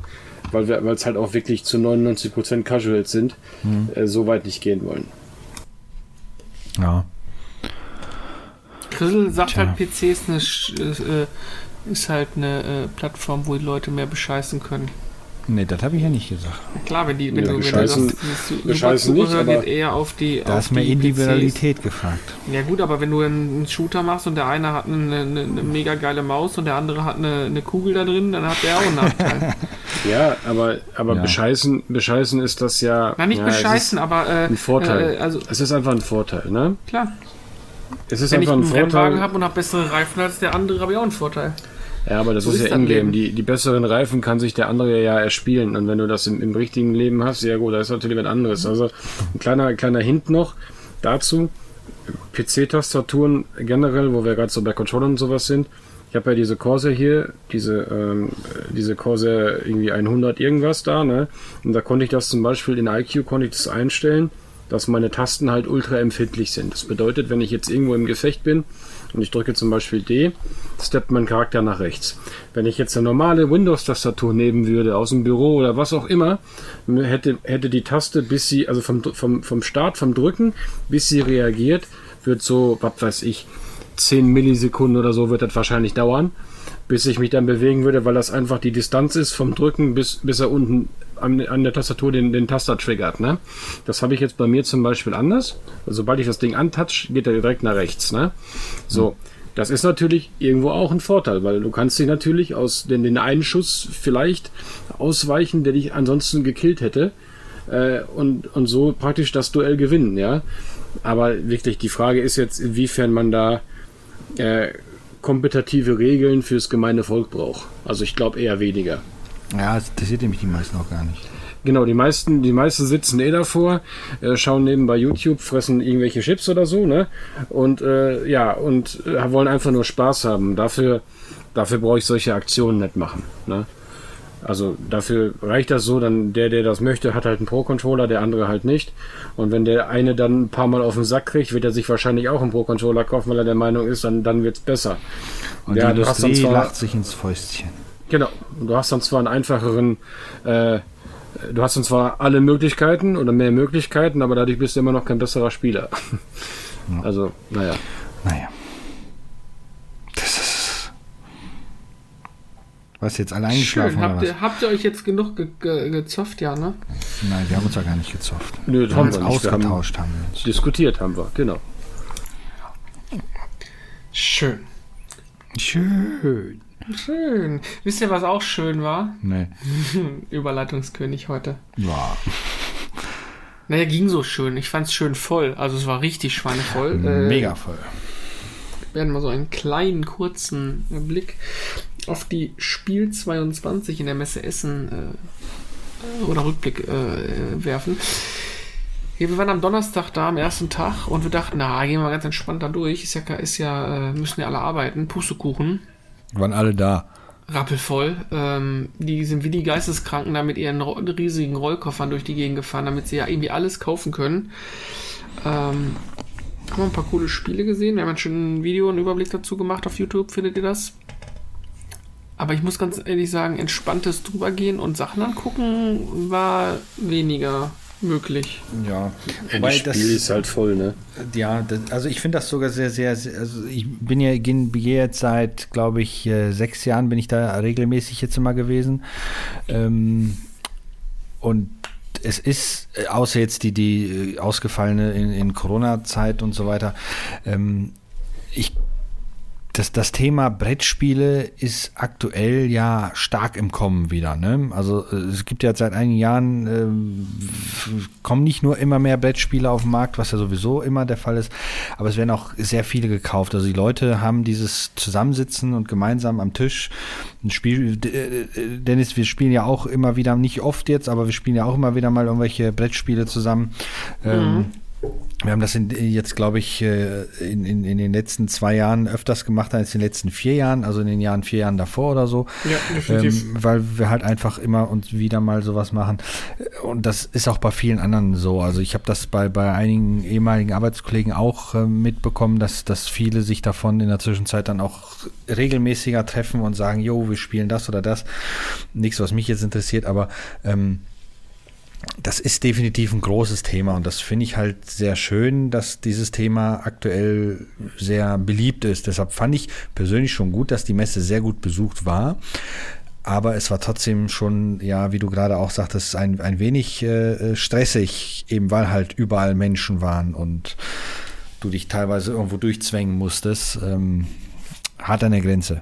weil wir, weil es halt auch wirklich zu 99% Casuals sind, äh, so weit nicht gehen wollen. Ja. Grizzle sagt Tja. halt, PC ist, eine, Sch- äh, ist halt eine äh, Plattform, wo die Leute mehr bescheißen können. Nee, das habe ich ja nicht gesagt. Klar, wenn, die, wenn Ja, du, wenn du bescheißen- sagst, dieses bescheißen nicht, aber- geht eher auf die Da auf ist mehr Individualität gefragt. PCs. Ja gut, aber wenn du einen Shooter machst und der eine hat eine, eine, eine mega geile Maus und der andere hat eine, eine Kugel da drin, dann hat der auch einen Nachteil. Ja, aber, aber Ja. bescheißen, bescheißen ist das ja. Na, nicht ja, bescheißen, Es aber äh, ist ein Vorteil. Äh, also es ist einfach ein Vorteil, ne? klar, Es ist wenn ich einfach einen ein Rennwagen Vorteil. habe und habe bessere Reifen als der andere, habe ich auch einen Vorteil. Ja, aber das So ist, ist ja Ingame. Die, die besseren Reifen kann sich der andere ja erspielen. Und wenn du das im, im richtigen Leben hast, ja gut, das ist natürlich was anderes. Also ein kleiner, kleiner Hint noch dazu. PC-Tastaturen generell, wo wir gerade so bei Controllern und sowas sind. Ich habe ja diese Corsair hier, diese, ähm, diese Corsair irgendwie 100 irgendwas da, ne? Und da konnte ich das zum Beispiel in IQ konnte ich das einstellen, dass meine Tasten halt ultra empfindlich sind. Das bedeutet, wenn ich jetzt irgendwo im Gefecht bin und ich drücke zum Beispiel D, steppt mein Charakter nach rechts. Wenn ich jetzt eine normale Windows-Tastatur nehmen würde, aus dem Büro oder was auch immer, hätte, hätte die Taste, bis sie, also vom, vom, vom Start, vom Drücken, bis sie reagiert, wird so, was weiß ich, 10 Millisekunden oder so wird das wahrscheinlich dauern, bis ich mich dann bewegen würde, weil das einfach die Distanz ist vom Drücken, bis, bis er unten an, an der Tastatur den, den Taster triggert. Ne? Das habe ich jetzt bei mir zum Beispiel anders. Sobald ich das Ding antouch, geht er direkt nach rechts. Ne? So, das ist natürlich irgendwo auch ein Vorteil, weil du kannst dich natürlich aus den, den einen Schuss vielleicht ausweichen, der dich ansonsten gekillt hätte. Äh, und, und so praktisch das Duell gewinnen, ja. Aber wirklich, die Frage ist jetzt, inwiefern man da äh, kompetitive Regeln fürs gemeine Volk braucht. Also ich glaube eher weniger. Ja, das interessiert nämlich die meisten auch gar nicht. Genau, die meisten, die meisten sitzen eh davor, äh, schauen nebenbei YouTube, fressen irgendwelche Chips oder so, ne? Und äh, ja, und äh, wollen einfach nur Spaß haben. Dafür, dafür brauche ich solche Aktionen nicht machen. Ne? Also dafür reicht das so, dann der, der das möchte, hat halt einen Pro-Controller, der andere halt nicht. Und wenn der eine dann ein paar Mal auf den Sack kriegt, wird er sich wahrscheinlich auch einen Pro-Controller kaufen, weil er der Meinung ist, dann, dann wird's besser. Und Ja, die Industrie zwar- lacht sich ins Fäustchen. Genau. Du hast dann zwar einen einfacheren, äh, du hast dann zwar alle Möglichkeiten oder mehr Möglichkeiten, aber dadurch bist du immer noch kein besserer Spieler. Also, naja. Naja. Das ist. Was jetzt alle eingeschlafen Schön. oder Habt ihr, habt ihr euch jetzt genug ge ge gezofft, ja, ne? Nein, wir haben uns ja gar nicht gezofft. Nö, das Wir haben haben uns wir nicht. Wir haben ausgetauscht, haben wir uns. diskutiert haben wir, genau. Schön. Schön. Schön. Wisst ihr, was auch schön war? Nee. Überleitungskönig heute. Ja. Naja, ging so schön. Ich fand es schön voll. Also es war richtig schweinevoll. Mega voll. Wir werden mal so einen kleinen, kurzen Blick auf die Spiel 22 in der Messe Essen äh, oder Rückblick äh, werfen. Ja, wir waren am Donnerstag da am ersten Tag und wir dachten, na, gehen wir mal ganz entspannt da durch. Ist ja, ist ja, äh, müssen ja alle arbeiten. Pustekuchen. Waren alle da. Rappelvoll. Ähm, die sind wie die Geisteskranken da mit ihren riesigen Rollkoffern durch die Gegend gefahren, damit sie ja irgendwie alles kaufen können. Ähm, haben wir ein paar coole Spiele gesehen. Wir haben schon ein Video, einen Überblick dazu gemacht auf YouTube. Findet ihr das? Aber ich muss ganz ehrlich sagen, entspanntes drübergehen und Sachen angucken war weniger möglich. Ja, Ja, das Spiel ist halt voll, ne? Ja, das, also ich finde das sogar sehr, sehr, sehr, also ich bin ja bin jetzt seit, glaube ich, äh, sechs Jahren bin ich da regelmäßig jetzt immer gewesen. Ähm, und es ist, äh, außer jetzt die, die äh, ausgefallene in, in Corona-Zeit und so weiter, ähm, ich das, das Thema Brettspiele ist aktuell ja stark im Kommen wieder. Ne? Also es gibt ja seit einigen Jahren, äh, kommen nicht nur immer mehr Brettspiele auf den Markt, was ja sowieso immer der Fall ist, aber es werden auch sehr viele gekauft. Also die Leute haben dieses Zusammensitzen und gemeinsam am Tisch ein Spiel. Dennis, wir spielen ja auch immer wieder, nicht oft jetzt, aber wir spielen ja auch immer wieder mal irgendwelche Brettspiele zusammen. Mhm. Ähm, wir haben das in, jetzt, glaube ich, äh, in, in, in den letzten zwei Jahren öfters gemacht als in den letzten vier Jahren, also in den Jahren vier Jahren davor oder so. Ja, definitiv. Ähm, weil wir halt einfach immer und wieder mal sowas machen. Und das ist auch bei vielen anderen so. Also ich habe das bei, bei einigen ehemaligen Arbeitskollegen auch äh, mitbekommen, dass, dass viele sich davon in der Zwischenzeit dann auch regelmäßiger treffen und sagen, jo, wir spielen das oder das. Nichts, was mich jetzt interessiert, aber ähm, das ist definitiv ein großes Thema und das finde ich halt sehr schön, dass dieses Thema aktuell sehr beliebt ist. Deshalb fand ich persönlich schon gut, dass die Messe sehr gut besucht war. Aber es war trotzdem schon, ja, wie du gerade auch sagtest, ein, ein wenig äh, stressig, eben weil halt überall Menschen waren und du dich teilweise irgendwo durchzwängen musstest. Ähm, hart an der Grenze.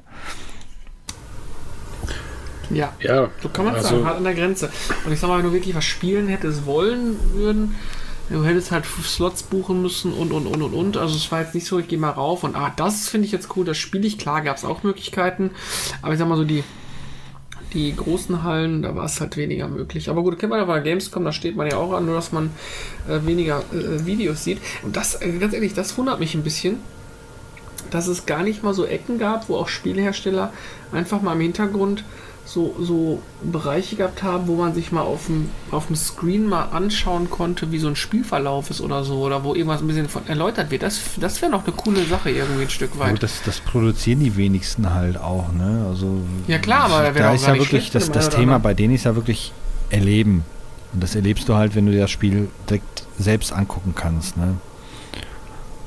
Ja, Ja, so kann man es also- sagen, hart an der Grenze. Und ich sag mal, wenn du wirklich was spielen hättest wollen würden, du hättest halt Slots buchen müssen und und und und und. Also es war jetzt nicht so, ich gehe mal rauf und ah, das finde ich jetzt cool, das spiele ich. Klar gab es auch Möglichkeiten, aber ich sag mal so, die, die großen Hallen, da war es halt weniger möglich. Aber gut, kennt man ja bei Gamescom, da steht man ja auch an, nur dass man äh, weniger äh, Videos sieht. Und das, äh, ganz ehrlich, das wundert mich ein bisschen, dass es gar nicht mal so Ecken gab, wo auch Spielhersteller einfach mal im Hintergrund so, so Bereiche gehabt haben, wo man sich mal auf dem, auf dem Screen mal anschauen konnte, wie so ein Spielverlauf ist oder so, oder wo irgendwas ein bisschen von erläutert wird. Das, das wäre noch eine coole Sache irgendwie ein Stück weit. das, das produzieren die wenigsten halt auch, ne? Also Ja, klar, aber da wäre auch ist ja wirklich das, das da Thema bei denen ist ja wirklich erleben. Und das erlebst du halt, wenn du dir das Spiel direkt selbst angucken kannst, ne?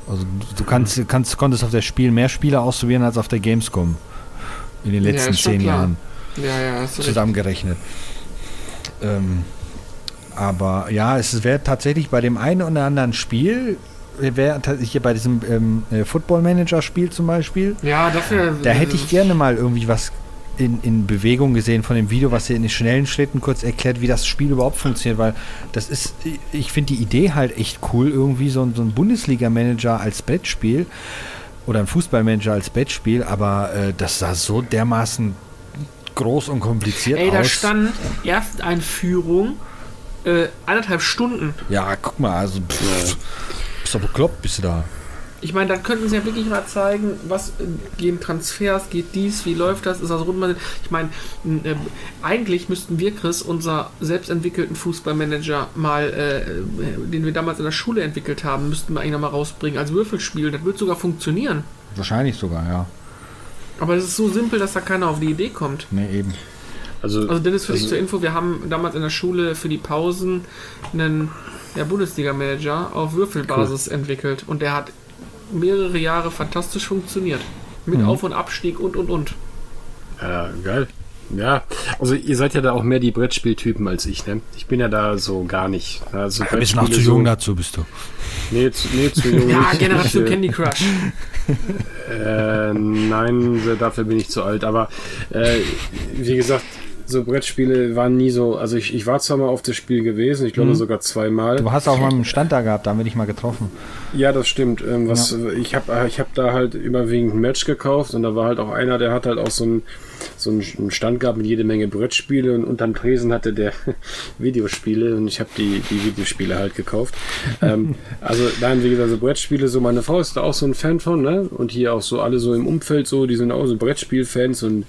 Also du kannst, kannst konntest auf der Spiel mehr Spiele ausprobieren als auf der Gamescom in den Ja, letzten schon zehn klar. Jahren Ja, ja, zusammengerechnet. Ähm, aber ja, es wäre tatsächlich bei dem einen oder anderen Spiel, wäre hier bei diesem ähm, äh, Football Manager Spiel zum Beispiel, Ja, dafür. da hätte ich gerne mal irgendwie was in, in Bewegung gesehen von dem Video, was ihr in den schnellen Schritten kurz erklärt, wie das Spiel überhaupt funktioniert, weil das ist, ich finde die Idee halt echt cool, irgendwie so, ein- so ein Bundesliga-Manager als Brettspiel oder ein Fußballmanager als Brettspiel, aber äh, das sah so dermaßen groß und kompliziert Ey, aus. da stand Ersteinführung äh, anderthalb Stunden. ja, guck mal, also pff, bist doch bekloppt, bist du da. Ich meine, da könnten sie ja wirklich mal zeigen, was äh, gehen Transfers, geht dies, wie läuft das, ist das rund. Ich meine, äh, eigentlich müssten wir, Chris, unser selbstentwickelten Fußballmanager mal, äh, äh, den wir damals in der Schule entwickelt haben, müssten wir eigentlich noch mal rausbringen als Würfelspiel. Das wird sogar funktionieren. Wahrscheinlich sogar, ja. Aber es ist so simpel, dass da keiner auf die Idee kommt. Ne, eben. Also, Also Dennis, für dich also- zur Info, wir haben damals in der Schule für die Pausen einen ja, Bundesliga-Manager auf Würfelbasis entwickelt und der hat mehrere Jahre fantastisch funktioniert. Mit Mhm. Auf- und Abstieg und und und. Ja, geil. Ja, also ihr seid ja da auch mehr die Brettspieltypen als ich, ne? Ich bin ja da so gar nicht. Also Du bist noch zu jung so, dazu, bist du. Nee, zu, nee, zu jung. Ja. Generation ich, äh, Candy Crush. Äh, nein, dafür bin ich zu alt. Aber äh, wie gesagt, so Brettspiele waren nie so, also ich, ich war zwar mal auf das Spiel gewesen, ich glaube Mhm. sogar zweimal. Du hast auch mal einen Stand da gehabt, da haben wir dich mal getroffen. Ja, das stimmt. Ähm, was, Ich habe ich hab da halt überwiegend ein Match gekauft und da war halt auch einer, der hat halt auch so einen so einen Stand gehabt mit jede Menge Brettspiele und unterm Tresen hatte der Videospiele und ich habe die, die Videospiele halt gekauft. ähm, also nein, wie gesagt, so Brettspiele, so meine Frau ist da auch so ein Fan von, ne? Und hier auch so alle so im Umfeld so, die sind auch so Brettspielfans und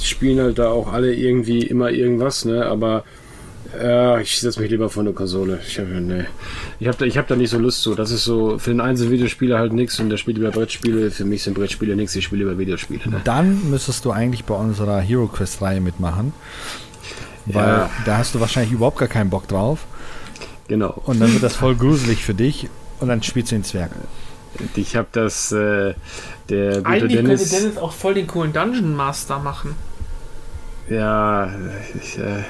die spielen halt da auch alle irgendwie immer irgendwas, ne? Aber ja, ich setze mich lieber vor eine Konsole. Ich habe nee. ich hab da, ich hab da nicht so Lust zu. Das ist so für den einzelnen Videospieler halt nichts und der spielt über Brettspiele. Für mich sind Brettspiele nichts, ich spiele über Videospiele. Ne? Dann müsstest du eigentlich bei unserer Hero Quest Reihe mitmachen. Weil Ja. da hast du wahrscheinlich überhaupt gar keinen Bock drauf. Genau. Und dann wird das voll gruselig für dich. Und dann spielst du den Zwerg. Ich habe das, äh, der gute Eigentlich Dennis, könnte Dennis auch voll den coolen Dungeon Master machen. Ja, ich, äh,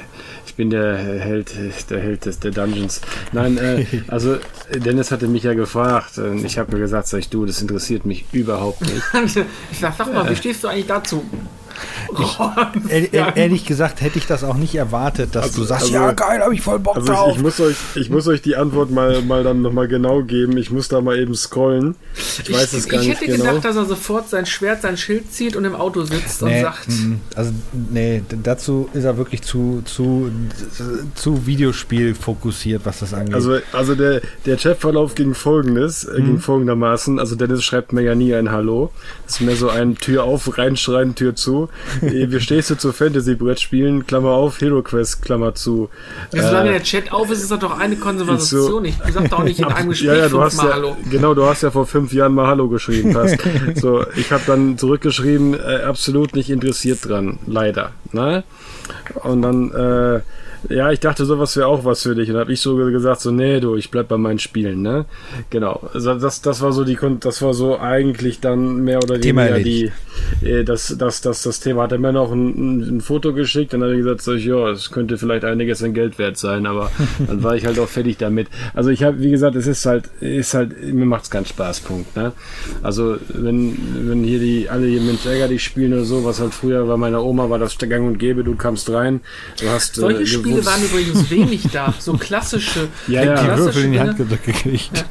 ich bin der Held, der Held des der Dungeons. Nein, äh, also Dennis hatte mich ja gefragt und ich habe mir gesagt, sag ich du, das interessiert mich überhaupt nicht. Ich sag, sag mal, wie stehst du eigentlich dazu? Ehr, ehr, ehrlich gesagt hätte ich das auch nicht erwartet, dass Also- du sagst, also- ja geil, habe ich voll Bock Also drauf. ich, ich, muss euch, ich muss euch die Antwort mal, mal dann nochmal genau geben. Ich muss da mal eben scrollen. Ich weiß es gar ich nicht hätte genau. gedacht, dass er sofort sein Schwert, sein Schild zieht und im Auto sitzt und nee, sagt, mm, also nee, dazu ist er wirklich zu zu zu Videospiel fokussiert, was das angeht. Also, also der, der Chatverlauf ging folgendes, äh, Mhm. ging folgendermaßen. Also Dennis schreibt mir ja nie ein Hallo. Das ist mehr so ein Tür auf, reinschreien, Tür zu. Äh, Wie stehst du zu Fantasy-Brettspielen? Klammer auf, Hero Quest, Klammer zu. ja, solange Äh, der Chat auf ist, ist das doch eine Konversation. Ich sag doch auch nicht in einem Gespräch ja, ja, du hast ja, Hallo. genau, du hast ja vor fünf Jahren mal Hallo geschrieben, passt. so, ich habe dann zurückgeschrieben, äh, absolut nicht interessiert dran, leider. Ne? Und dann, äh, ja, ich dachte, sowas wäre auch was für dich. Und habe ich so gesagt, so, nee, du, ich bleib bei meinen Spielen, ne? Genau. Also das, das war so die, das war so eigentlich dann mehr oder Thema weniger die, äh, das, das, das, das Thema. Hat er mir noch ein, ein, Foto geschickt, dann hat er gesagt, so, ja, es könnte vielleicht einiges an Geld wert sein, aber dann war ich halt auch fertig damit. Also ich habe, wie gesagt, es ist halt, ist halt, mir macht's keinen Spaß, Punkt, ne? Also wenn, wenn hier die, alle hier Mensch ärger dich spielen oder so, was halt früher bei meiner Oma war das gang und gäbe, du kamst rein, du hast Solche äh, Spiele waren übrigens wenig da. So klassische. Ja, ja. die klassische Würfel in die. Hand gedrückt gekriegt.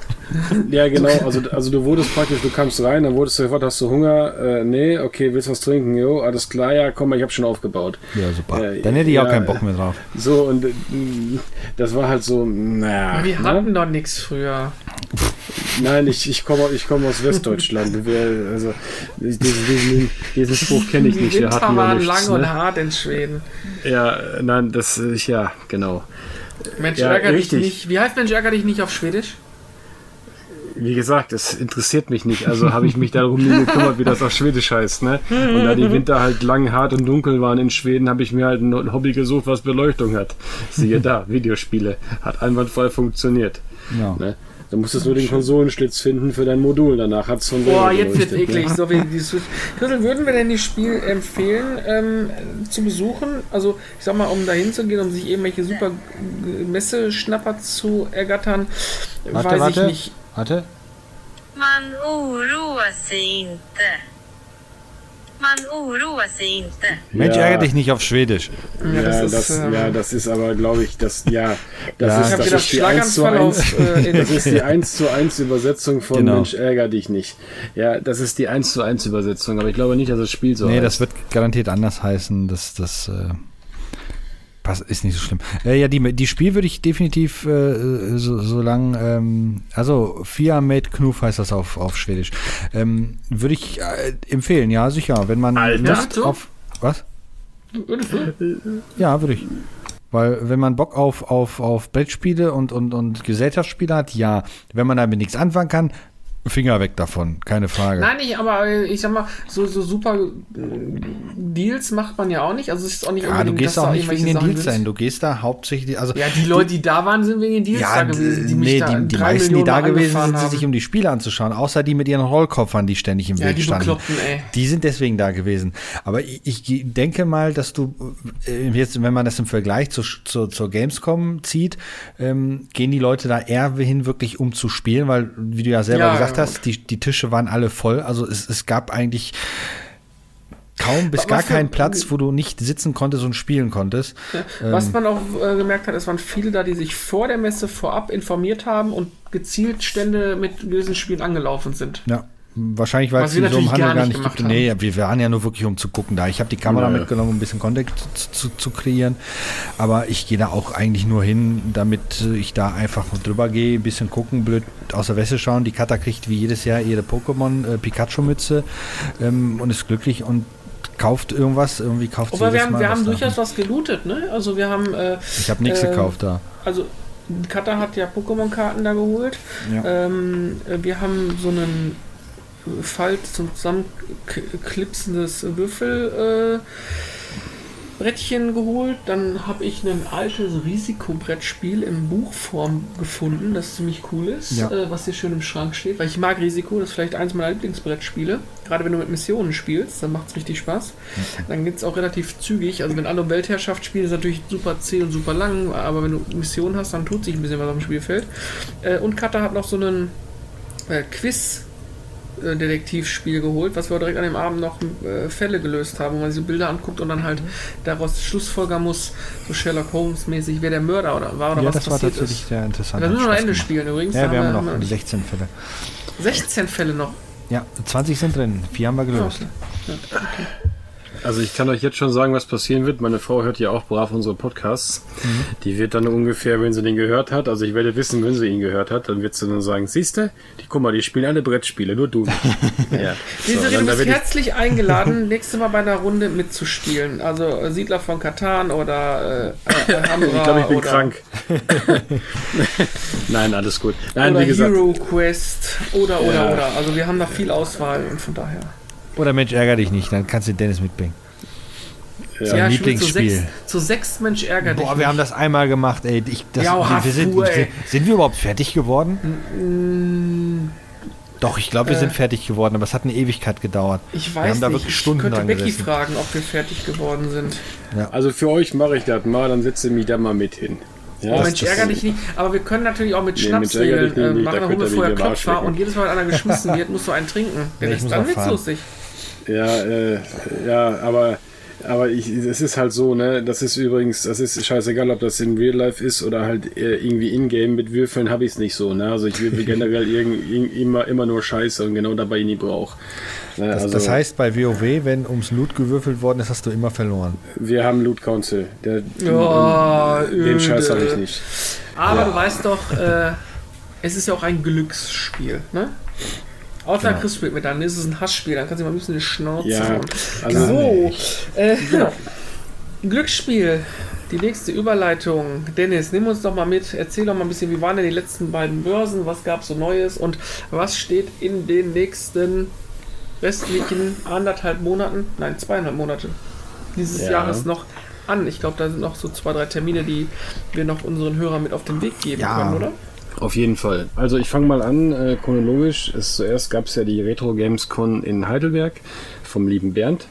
Ja, genau. Also, also du wurdest praktisch, du kamst rein, dann wurdest du gefragt, hast du Hunger? Äh, nee, okay, willst du was trinken? Jo, alles klar, ja, komm mal, ich habe schon aufgebaut. Ja, super. Äh, Dann hätte ich auch ja, keinen Bock mehr drauf. So, und äh, das war halt so, naja. Wir ne? hatten doch nichts früher. Nein, ich, ich komme ich komm aus Westdeutschland. Wir, also, diesen, diesen, diesen Spruch kenne ich Die nicht. Wir Winter hatten ja waren nichts, lang und ne? hart in Schweden. Ja, nein, das, äh, ja, genau. Mensch, Ja, ärger dich nicht. Wie heißt Mensch, ärger dich nicht auf Schwedisch? Wie gesagt, es interessiert mich nicht. Also habe ich mich darum nie gekümmert, wie das auf Schwedisch heißt. Ne? Und da die Winter halt lang, hart und dunkel waren in Schweden, habe ich mir halt ein Hobby gesucht, was Beleuchtung hat. Siehe da, Videospiele. Hat einwandfrei funktioniert. Ja. Ne? Du musstest nur den Konsolenschlitz finden für dein Modul. Danach hat es von Boah, jetzt wird's geleuchtet, eklig. ne? So wie die Switch. Christel, würden wir denn das Spiel empfehlen, ähm, zu besuchen? Also, ich sag mal, um da hinzugehen, um sich irgendwelche super Messeschnapper zu ergattern, Warte, weiß warte. ich nicht. Warte. Man oroar sig inte. Man oroar sig inte. Mensch, Ja. ärgere dich nicht auf Schwedisch. Ja, das Ja, ist, das, ähm, ja, das ist aber, glaube ich, das, ja, das Ja, ist, habe das ist die 1 zu Schlaganfall 1. auf. Äh, Das ist die 1 zu 1 Übersetzung von Genau. Mensch, ärger dich nicht. Ja, das ist die 1 zu 1 Übersetzung, aber ich glaube nicht, dass das Spiel so nee, heißt. das wird garantiert anders heißen. Das, das äh, pass- ist nicht so schlimm. Äh, ja, die, die Spiel würde ich definitiv äh, so, so lang, ähm, also Fia Made Knuf heißt das auf, auf Schwedisch. Ähm, würde ich äh, empfehlen, ja, sicher. Wenn man Alter. Lust so? auf. Was? Ja, würde ich. Weil wenn man Bock auf, auf, auf Brettspiele und, und, und Gesellschaftsspiele hat, ja. Wenn man damit nichts anfangen kann, Finger weg davon, keine Frage. Nein, nicht, aber ich sag mal, so, so super äh, Deals macht man ja auch nicht. Also es ist auch nicht ja, du gehst auch da nicht wegen den Sachen Deals dahin. Du gehst da hauptsächlich, also Ja, die Leute, die da waren, sind wegen den Deals da gewesen. Die nee, da die, die meisten, die Millionen da Mal gewesen sind, sind sich um die Spiele anzuschauen, außer die mit ihren Rollkoffern, die ständig im Ja, Weg die standen. Ey. Die sind deswegen da gewesen. Aber ich, ich denke mal, dass du äh, jetzt, wenn man das im Vergleich zu, zu, zur Gamescom zieht, ähm, gehen die Leute da eher hin, wirklich um zu spielen, weil, wie du ja selber Ja, gesagt ja. hast, die, die Tische waren alle voll. Also es, es gab eigentlich kaum bis Was gar keinen Platz, wo du nicht sitzen konntest und spielen konntest. Was Ähm, man auch äh, gemerkt hat, es waren viele da, die sich vor der Messe vorab informiert haben und gezielt Stände mit gewissen Spielen angelaufen sind. Ja. Wahrscheinlich, weil es die wir so im Handel gar gar nicht nicht gemacht gibt. Nee, wir waren ja nur wirklich, um zu gucken da. Ich habe die Kamera ja. mitgenommen, um ein bisschen Kontext zu, zu, zu kreieren. Aber ich gehe da auch eigentlich nur hin, damit äh, ich da einfach drüber gehe, ein bisschen gucken, blöd aus der Wäsche schauen. Die Kata kriegt wie jedes Jahr ihre Pokémon äh, ähm, und ist glücklich und kauft irgendwas. Irgendwie kauft sie Aber wir haben, wir was haben da. durchaus was gelootet, ne? Also wir haben, äh, Ich habe nichts ähm, gekauft da. also Kata hat ja Pokémon-Karten da geholt. Ja. Ähm, äh, wir haben so einen äh, Falt zum zusammenklipsendes Würfel äh, geholt. Dann habe ich ein altes Risikobrettspiel in Buchform gefunden, das ziemlich cool ist, Ja. äh, was hier schön im Schrank steht. Weil ich mag Risiko, das ist vielleicht eins meiner Lieblingsbrettspiele. Gerade wenn du mit Missionen spielst, dann macht es richtig Spaß. Dann geht es auch relativ zügig. Also wenn alle um Weltherrschaft spielen, ist natürlich super zäh und super lang, aber wenn du Missionen hast, dann tut sich ein bisschen was auf dem Spielfeld. Äh, und Kata hat noch so einen äh, Quiz. Äh, Detektivspiel geholt, was wir direkt an dem Abend noch äh, Fälle gelöst haben, wo man sich Bilder anguckt und dann halt daraus Schlussfolgern muss, so Sherlock Holmes mäßig, wer der Mörder oder war oder Ja, was das war passiert tatsächlich ist. sehr interessant. Hat müssen wir noch Spaß Ende spielen übrigens. Ja, wir haben noch wir 16 Fälle. 16 Fälle noch. Ja, 20 sind drin. Vier haben wir gelöst. Also ich kann euch jetzt schon sagen, was passieren wird. Meine Frau hört ja auch brav unsere Podcasts. Die wird dann ungefähr, wenn sie den gehört hat, also ich werde wissen, wenn sie ihn gehört hat, dann wird sie dann sagen, siehste, die guck mal, die spielen alle Brettspiele, nur du nicht. ja. Diese So, Rede, du bist werd ich, herzlich eingeladen, nächste Mal bei einer Runde mitzuspielen. Also äh, Siedler von Katan oder äh, äh, Hamra ich glaube, ich bin oder, krank. Nein, alles gut. Nein, oder wie gesagt, Hero Quest oder oder Ja. oder. Also wir haben da viel Auswahl und von daher. Oder Mensch, ärger dich nicht, dann kannst du Dennis mitbringen. ja. Sein stimmt, Lieblingsspiel. Zu sechs, zu sechs Mensch ärgert Boah, wir haben das einmal gemacht, ey. Ich, das, Ja, wir, wir sind, Hafu, ey. sind, sind wir überhaupt fertig geworden? Doch, ich glaube, wir Äh. sind fertig geworden, aber es hat eine Ewigkeit gedauert. Ich Wir weiß haben da nicht. wirklich ich Stunden könnte dran Becky gesessen. fragen, ob wir fertig geworden sind. Also für euch mache ich das mal, dann setze mich da mal mit hin. Ja, oh Mensch, das- ärger dich nicht. Aber wir können natürlich auch mit Nee, ärger Schnapsregeln dich äh, machen. Da holen wir vorher Klopfer und jedes Mal, wenn einer geschmissen wird, musst du einen trinken. Dennis, ich dann wird's lustig. Ja, äh, ja, aber, aber ich, es ist halt so, ne, das ist übrigens, das ist scheißegal, ob das in Real Life ist oder halt äh, irgendwie in-game mit Würfeln habe ich es nicht so, ne, also ich würfel generell irgend, irgend, immer, immer nur Scheiße und genau dabei nie brauch. Ne, Das, also, das heißt, bei WoW, wenn ums Loot gewürfelt worden ist, hast du immer verloren. wir haben Loot Council, der, Ja, den Scheiß habe ich nicht. Aber Ja. du weißt doch, äh, es ist ja auch ein Glücksspiel, ne? Außer Genau. Chris spielt mit, dann ist es ein Hassspiel, dann kannst du mal ein bisschen die Schnauze Ja, hauen. also- so, äh, Glücksspiel, die nächste Überleitung. Dennis, nimm uns doch mal mit, erzähl doch mal ein bisschen, wie waren denn die letzten beiden Börsen, was gab es so Neues und was steht in den nächsten restlichen anderthalb Monaten, nein, zweieinhalb Monate dieses Ja. Jahres noch an. Ich glaube, da sind noch so zwei, drei Termine, die wir noch unseren Hörern mit auf den Weg geben Ja. können, oder? Auf jeden Fall. Also ich fange mal an, äh, chronologisch. Es, zuerst gab es ja die Retro Games Con in Heidelberg vom lieben Bernd,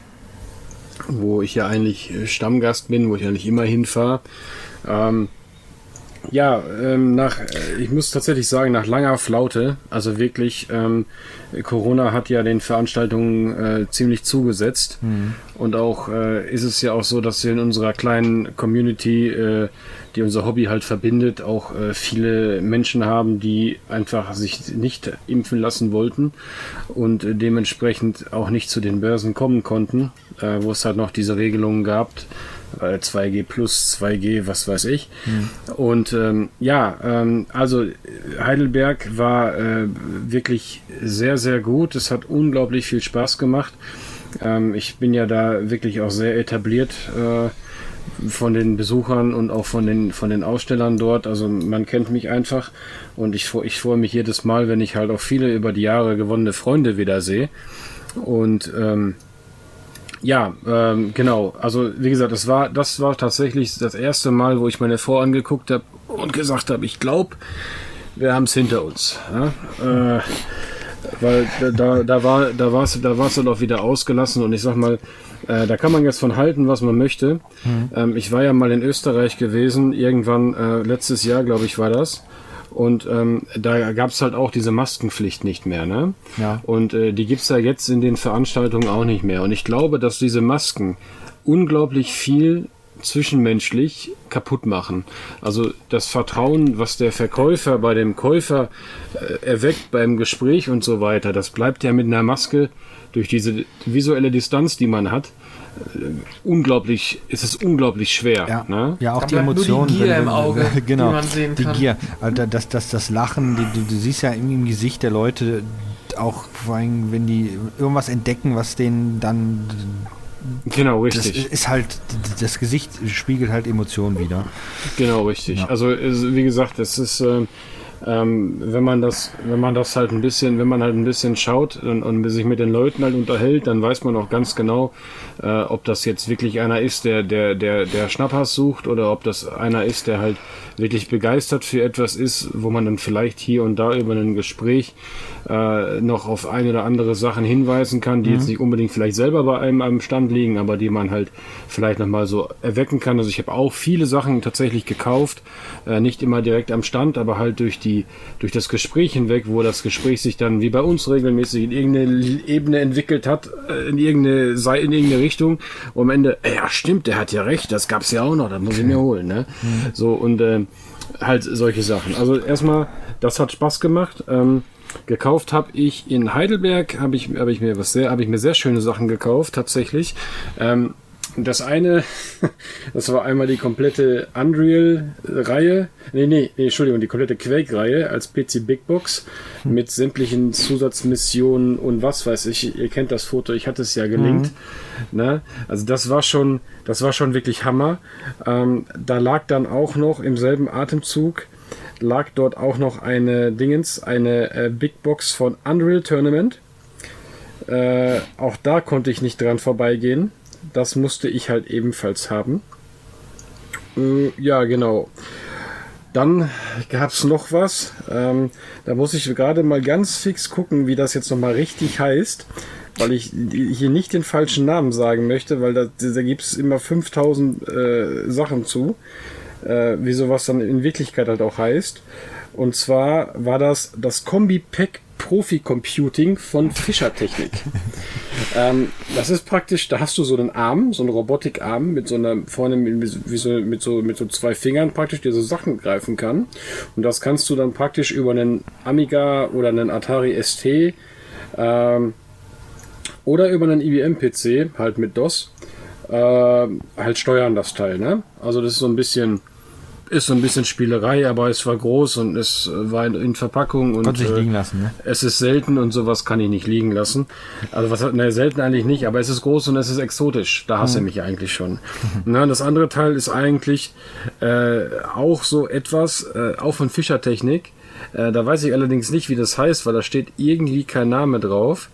wo ich ja eigentlich äh, Stammgast bin, wo ich eigentlich immer hinfahre. Ähm, ja, ähm, nach, äh, ich muss tatsächlich sagen, nach langer Flaute, also wirklich, ähm, Corona hat ja den Veranstaltungen äh, ziemlich zugesetzt. Und auch äh, ist es ja auch so, dass wir in unserer kleinen Community, äh, die unser Hobby halt verbindet, auch äh, viele Menschen haben, die einfach sich nicht impfen lassen wollten und äh, dementsprechend auch nicht zu den Börsen kommen konnten, äh, wo es halt noch diese Regelungen gab. äh, 2G plus 2G, was weiß ich. Und ähm, ja, ähm, also äh, Heidelberg war äh, wirklich sehr, sehr gut. Es hat unglaublich viel Spaß gemacht. Ähm, ich bin ja da wirklich auch sehr etabliert äh, von den Besuchern und auch von den, von den Ausstellern dort. Also man kennt mich einfach und ich, ich freue mich jedes Mal, wenn ich halt auch viele über die Jahre gewonnene Freunde wieder sehe. Und ähm, ja, ähm, genau. Also wie gesagt, das war das war tatsächlich das erste Mal, wo ich meine Frau angeguckt habe und gesagt habe, ich glaube, wir haben es hinter uns. Ja? Äh, weil da- da, war da war's da war's dann auch wieder ausgelassen und ich sag mal äh, da kann man jetzt von halten was man möchte ähm, ich war ja mal in Österreich gewesen irgendwann äh, letztes Jahr glaube ich war das Und ähm, da gab es halt auch diese Maskenpflicht nicht mehr, ne? Ja. Und äh, die gibt's ja jetzt in den Veranstaltungen auch nicht mehr. Und ich glaube, dass diese Masken unglaublich viel zwischenmenschlich kaputt machen. Also das Vertrauen, was der Verkäufer bei dem Käufer äh, erweckt beim Gespräch und so weiter, das bleibt ja mit einer Maske durch diese visuelle Distanz, die man hat, äh, unglaublich, ist es unglaublich schwer. Ja, Ne? ja auch Da die nur die Emotionen. Gier im Auge, die genau, man sehen die kann. Gier. Also das, das, das Lachen, die, du, du siehst ja im, im Gesicht der Leute, auch vor allem, wenn die irgendwas entdecken, was denen dann. Genau, Das richtig. ist halt, das Gesicht spiegelt halt Emotionen wieder. Genau, richtig. Ja. Also wie gesagt, es ist, ähm, wenn man das, wenn man das halt ein bisschen, wenn man halt ein bisschen schaut und, und sich mit den Leuten halt unterhält, dann weiß man auch ganz genau, äh, ob das jetzt wirklich einer ist, der, der, der, der Schnapphass sucht oder ob das einer ist, der halt wirklich begeistert für etwas ist, wo man dann vielleicht hier und da über ein Gespräch äh, noch auf ein oder andere Sachen hinweisen kann, die jetzt nicht unbedingt vielleicht selber bei einem am Stand liegen, aber die man halt vielleicht nochmal so erwecken kann. Also ich habe auch viele Sachen tatsächlich gekauft, äh, nicht immer direkt am Stand, aber halt durch die durch das Gespräch hinweg, wo das Gespräch sich dann wie bei uns regelmäßig in irgendeine Ebene entwickelt hat, äh, in irgendeine Sei- in irgendeine Richtung, wo am Ende, äh, ja stimmt, der hat ja recht, das gab's ja auch noch, das muss ich mir holen, ne? So und äh, halt solche Sachen. Also erstmal, das hat Spaß gemacht. Ähm, gekauft habe ich in Heidelberg, habe ich, habe ich mir was sehr, habe ich mir sehr schöne Sachen gekauft tatsächlich. Ähm, das eine, das war einmal die komplette Unreal-Reihe, nee, nee, nee, Entschuldigung, die komplette Quake-Reihe als PC Big Box mit sämtlichen Zusatzmissionen und was weiß ich. Ihr kennt das Foto, ich hatte es ja gelinkt. Ne? Also das war schon, das war schon wirklich Hammer. Ähm, da lag dann auch noch im selben Atemzug lag dort auch noch eine Dingens, eine äh, Big Box von Unreal Tournament. Äh, auch da konnte ich nicht dran vorbeigehen. Das musste ich halt ebenfalls haben. Äh, ja, genau. Dann gab es noch was. Ähm, da muss ich gerade mal ganz fix gucken, wie das jetzt nochmal richtig heißt, weil ich hier nicht den falschen Namen sagen möchte, weil da, da gibt es immer 5000 äh, Sachen zu, äh, wie sowas dann in Wirklichkeit halt auch heißt. Und zwar war das das Kombi-Pack Profi Computing von Fischer Technik. ähm, das ist praktisch, da hast du so einen Arm, so einen Robotikarm mit so einer vorne mit, wie so, mit, so, mit so zwei Fingern praktisch, der so Sachen greifen kann. Und das kannst du dann praktisch über einen Amiga oder einen Atari ST ähm, oder über einen IBM-PC, halt mit DOS, äh, halt steuern das Teil. Ne? Also das ist so ein bisschen ist so ein bisschen Spielerei, aber es war groß und es war in, in Verpackung und Konnte sich äh, liegen lassen, ne? es ist selten und sowas kann ich nicht liegen lassen. Also was hat, ne, selten eigentlich nicht, aber es ist groß und es ist exotisch. Da hasse ich mich eigentlich schon. Na, das andere Teil ist eigentlich äh, auch so etwas, äh, auch von Fischertechnik. Äh, da weiß ich allerdings nicht, wie das heißt, weil da steht irgendwie kein Name drauf.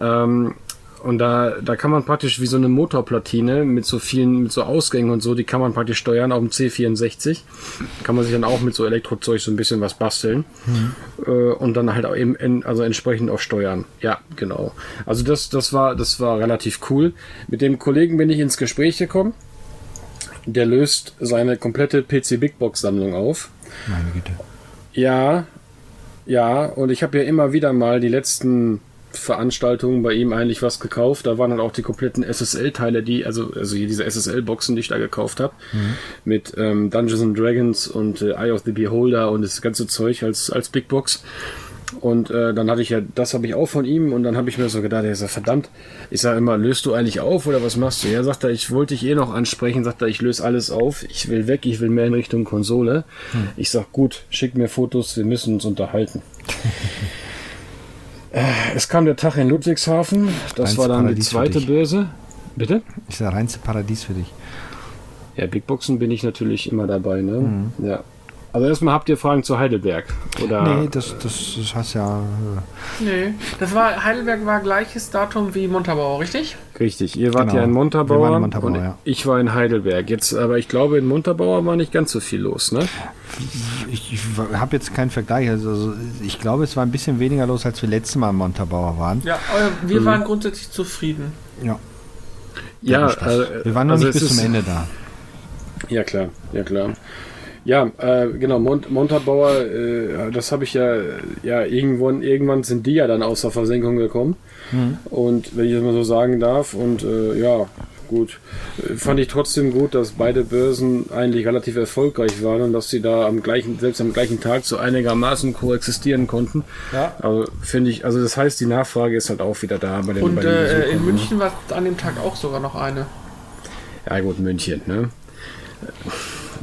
Ähm, und da, da kann man praktisch wie so eine Motorplatine mit so vielen, mit so Ausgängen und so, die kann man praktisch steuern auf dem C64. Kann man sich dann auch mit so Elektrozeug so ein bisschen was basteln. Äh, und dann halt auch eben, in, also entsprechend auch steuern. Ja, genau. Also das, das war, das war relativ cool. Mit dem Kollegen bin ich ins Gespräch gekommen. Der löst seine komplette PC Big Box Sammlung auf. Meine Güte. Ja, ja, und ich habe ja immer wieder mal die letzten Veranstaltungen bei ihm eigentlich was gekauft. Da waren dann auch die kompletten SSL-Teile, die, also, also hier diese SSL-Boxen, die ich da gekauft habe, mit ähm, Dungeons and Dragons und äh, Eye of the Beholder und das ganze Zeug als, als Big Box. Und äh, dann hatte ich ja, das habe ich auch von ihm und dann habe ich mir so gedacht, er sagt, verdammt, ich sage immer, löst du eigentlich auf oder was machst du? Ja, sagt er, ich wollte dich eh noch ansprechen, sagt er, ich löse alles auf, ich will weg, ich will mehr in Richtung Konsole. Ich sag, gut, schick mir Fotos, wir müssen uns unterhalten. Äh, es kam der Tag in Ludwigshafen, das Eins war dann die Paradies für zweite. Börse. Bitte? Ist das reinste Paradies für dich. Ja, Big Boxen bin ich natürlich immer dabei, ne? Mhm. Ja. Also erstmal habt ihr Fragen zu Heidelberg? Oder? Nee, das, das, das hast ja. äh, Nee, das war, Heidelberg war gleiches Datum wie Montabaur, richtig? Richtig, ihr wart Genau. ja in Montabaur, Wir waren in Montabaur, und ja. ich war in Heidelberg. Jetzt, aber ich glaube, in Montabaur war nicht ganz so viel los, ne? Ich, ich habe jetzt keinen Vergleich. Also, also ich glaube, es war ein bisschen weniger los, als wir letztes Mal in Montabaur waren. Ja, aber wir waren grundsätzlich zufrieden. Ja. Ja, Spaß. äh, wir waren noch also nicht bis zum Ende da. Ja, klar, ja, klar. Ja, äh, genau, Mont Montabaur, äh, das habe ich ja, ja, irgendwann, irgendwann sind die ja dann aus der Versenkung gekommen. Und wenn ich das mal so sagen darf, und äh, ja, gut, äh, fand ich trotzdem gut, dass beide Börsen eigentlich relativ erfolgreich waren und dass sie da am gleichen, selbst am gleichen Tag so einigermaßen koexistieren konnten. Ja. Also finde ich, also das heißt, die Nachfrage ist halt auch wieder da bei den, Und bei den äh, in ne? München war an dem Tag auch sogar noch eine. Ja gut, München, ne?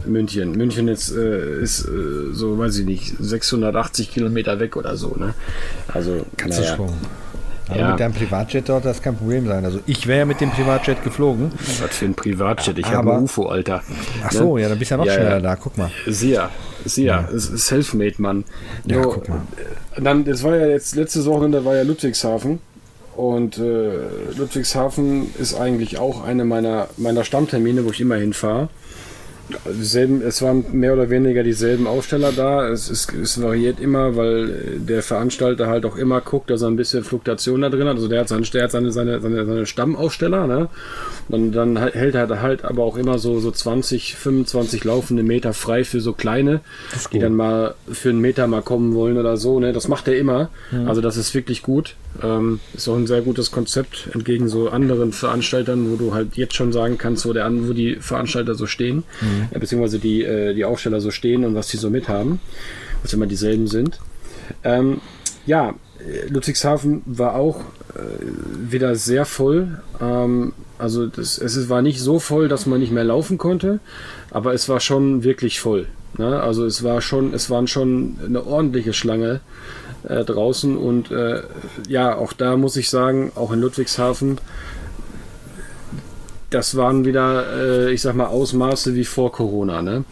München. München ist, äh, ist äh, so, weiß ich nicht, 680 Kilometer weg oder so, ne? Also, naja. schon. Aber Ja. mit deinem Privatjet dort, das kann kein Problem sein. Also ich wäre ja mit dem Privatjet geflogen. Was für ein Privatjet. Ich habe ein UFO, Alter. Ach so, ja, dann bist du ja noch Ja, schneller ja. da. Guck mal. Sia, Sia, ist Selfmade, Mann. Ja, Nur, guck mal. äh, Dann, das war ja jetzt letztes Wochenende war ja Ludwigshafen. Und äh, Ludwigshafen ist eigentlich auch eine meiner, meiner Stammtermine, wo ich immer hinfahre. Selben, es waren mehr oder weniger dieselben Aussteller da. Es, ist, es variiert immer, weil der Veranstalter halt auch immer guckt, dass er ein bisschen Fluktuation da drin hat. Also der hat, seinen, der hat seine, seine, seine, seine Stammaussteller, ne? Und dann hält er halt aber auch immer so, so 20, 25 laufende Meter frei für so kleine, die dann mal für einen Meter mal kommen wollen oder so. Ne? Das macht er immer. Also das ist wirklich gut. Ähm, ist auch ein sehr gutes Konzept entgegen so anderen Veranstaltern, wo du halt jetzt schon sagen kannst, wo, der, wo die Veranstalter so stehen, äh, beziehungsweise die, äh, die Aussteller so stehen und was die so mithaben, was immer dieselben sind. Ähm, ja, Ludwigshafen war auch äh, wieder sehr voll. Ähm, also das, es war nicht so voll, dass man nicht mehr laufen konnte, aber es war schon wirklich voll. Ne? Also es war schon, es waren schon eine ordentliche Schlange äh, draußen und äh, ja, auch da muss ich sagen, auch in Ludwigshafen, das waren wieder, äh, ich sag mal, Ausmaße wie vor Corona, ne?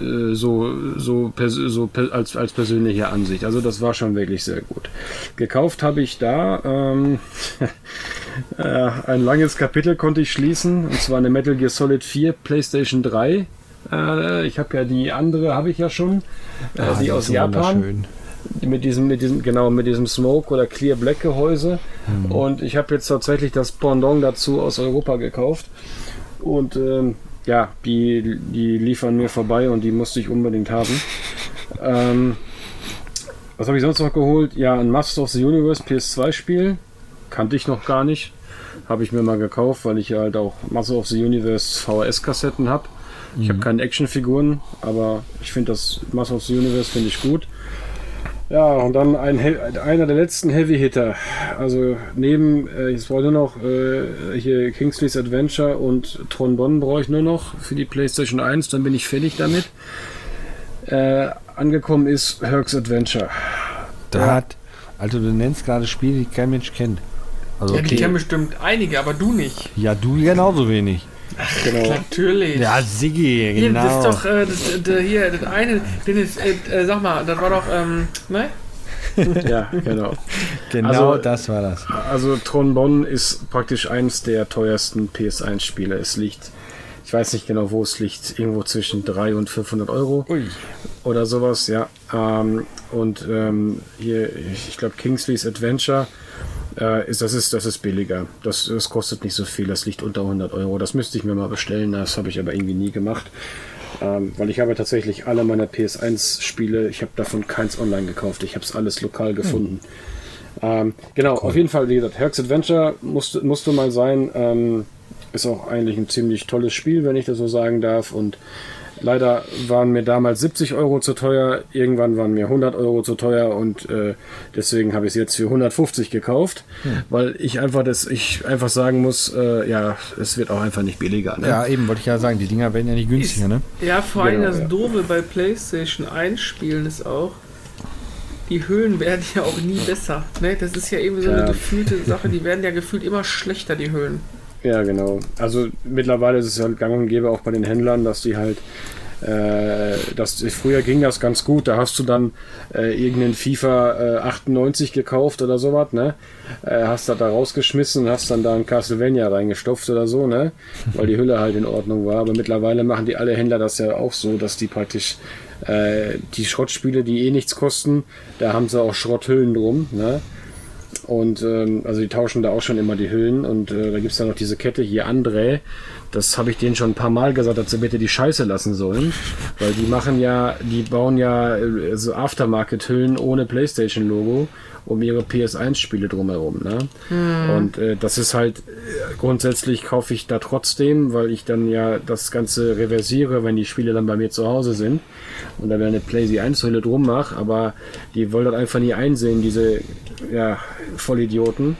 Äh, so so, so als, als persönliche Ansicht. Also das war schon wirklich sehr gut. Gekauft habe ich da ähm, äh, ein langes Kapitel konnte ich schließen, und zwar eine Metal Gear Solid 4 PlayStation 3. Äh, ich habe ja die andere, habe ich ja schon, äh, Ah, die aus Japan wunderschön. Mit diesem, mit diesem, genau, mit diesem Smoke oder Clear Black Gehäuse. Und ich habe jetzt tatsächlich das Pendant dazu aus Europa gekauft. Und ähm, ja, die, die liefern mir vorbei und die musste ich unbedingt haben. Ähm, was habe ich sonst noch geholt? Ja, ein Masters of the Universe PS2 Spiel. Kannte ich noch gar nicht. Habe ich mir mal gekauft, weil ich halt auch Masters of the Universe VHS-Kassetten habe. Ich habe keine Actionfiguren, aber ich finde das Masters of the Universe finde ich gut. Ja, und dann ein, He- einer der letzten Heavy Hitter. Also neben, äh, jetzt brauche ich nur noch äh, hier Kingsley's Adventure und Tron Bonn brauche ich nur noch für die PlayStation 1, dann bin ich fertig damit. Äh, angekommen ist Herc's Adventure. Da hat, also du nennst gerade Spiele, die kein Mensch kennt. Also Ja, die okay. kennen bestimmt einige, aber du nicht. Ja, du genauso wenig. Genau. Natürlich. Ja, Siggi, Hier, genau. das ist doch, äh, das, äh, hier, das eine, den ist, äh, äh, sag mal, das war doch, ähm, ne? Ja, genau. genau also- das war das. Also Tron Bonn ist praktisch eines der teuersten PS1-Spiele. Es liegt, ich weiß nicht genau, wo es liegt, irgendwo zwischen 300 und 500 Euro. Ui. oder sowas, ja. Ähm, und ähm, hier, ich glaube, Kingsley's Adventure äh, ist, das ist, das ist billiger. Das, das kostet nicht so viel, das liegt unter 100 Euro. Das müsste ich mir mal bestellen, das habe ich aber irgendwie nie gemacht. Ähm, weil ich habe tatsächlich alle meiner PS1-Spiele, ich habe davon keins online gekauft. Ich habe es alles lokal gefunden. Ähm, genau, auf jeden Fall, wie gesagt, Herc's Adventure musste, musste mal sein. Ähm, ist auch eigentlich ein ziemlich tolles Spiel, wenn ich das so sagen darf. Und leider waren mir damals 70 Euro zu teuer. Irgendwann waren mir 100 Euro zu teuer und äh, deswegen habe ich es jetzt für 150 gekauft, weil ich einfach das, ich einfach sagen muss, äh, ja, es wird auch einfach nicht billiger. Ne? Ja, eben, wollte ich ja sagen, die Dinger werden ja nicht günstiger, ne? Ja, vor allem Genau, das ja. Doofe bei PlayStation 1 Spielen ist auch, die Höhlen werden ja auch nie besser. Ne? Das ist ja eben so eine Ja. gefühlte Sache, die werden ja gefühlt immer schlechter, die Höhlen. Ja, genau. Also mittlerweile ist es halt gang und gäbe auch bei den Händlern, dass die halt, äh, das, früher ging das ganz gut, da hast du dann äh, irgendeinen FIFA äh, 98 gekauft oder sowas, ne? Äh, hast das da rausgeschmissen und hast dann da ein Castlevania reingestopft oder so, ne? Weil die Hülle halt in Ordnung war. Aber mittlerweile machen die alle Händler das ja auch so, dass die praktisch äh, die Schrottspiele, die eh nichts kosten, da haben sie auch Schrotthüllen drum, ne? Und ähm, also die tauschen da auch schon immer die Hüllen. Und äh, da gibt es dann noch diese Kette hier André, das habe ich denen schon ein paar Mal gesagt, dass sie bitte die Scheiße lassen sollen. Weil die machen ja, die bauen ja äh, so Aftermarket-Hüllen ohne Playstation-Logo um ihre PS1-Spiele drumherum. Ne? Und äh, das ist halt, äh, grundsätzlich kaufe ich da trotzdem, weil ich dann ja das Ganze reversiere, wenn die Spiele dann bei mir zu Hause sind und da wieder eine PlayStation 1-Hülle drum mache, aber die wollen das einfach nie einsehen, diese ja, Vollidioten.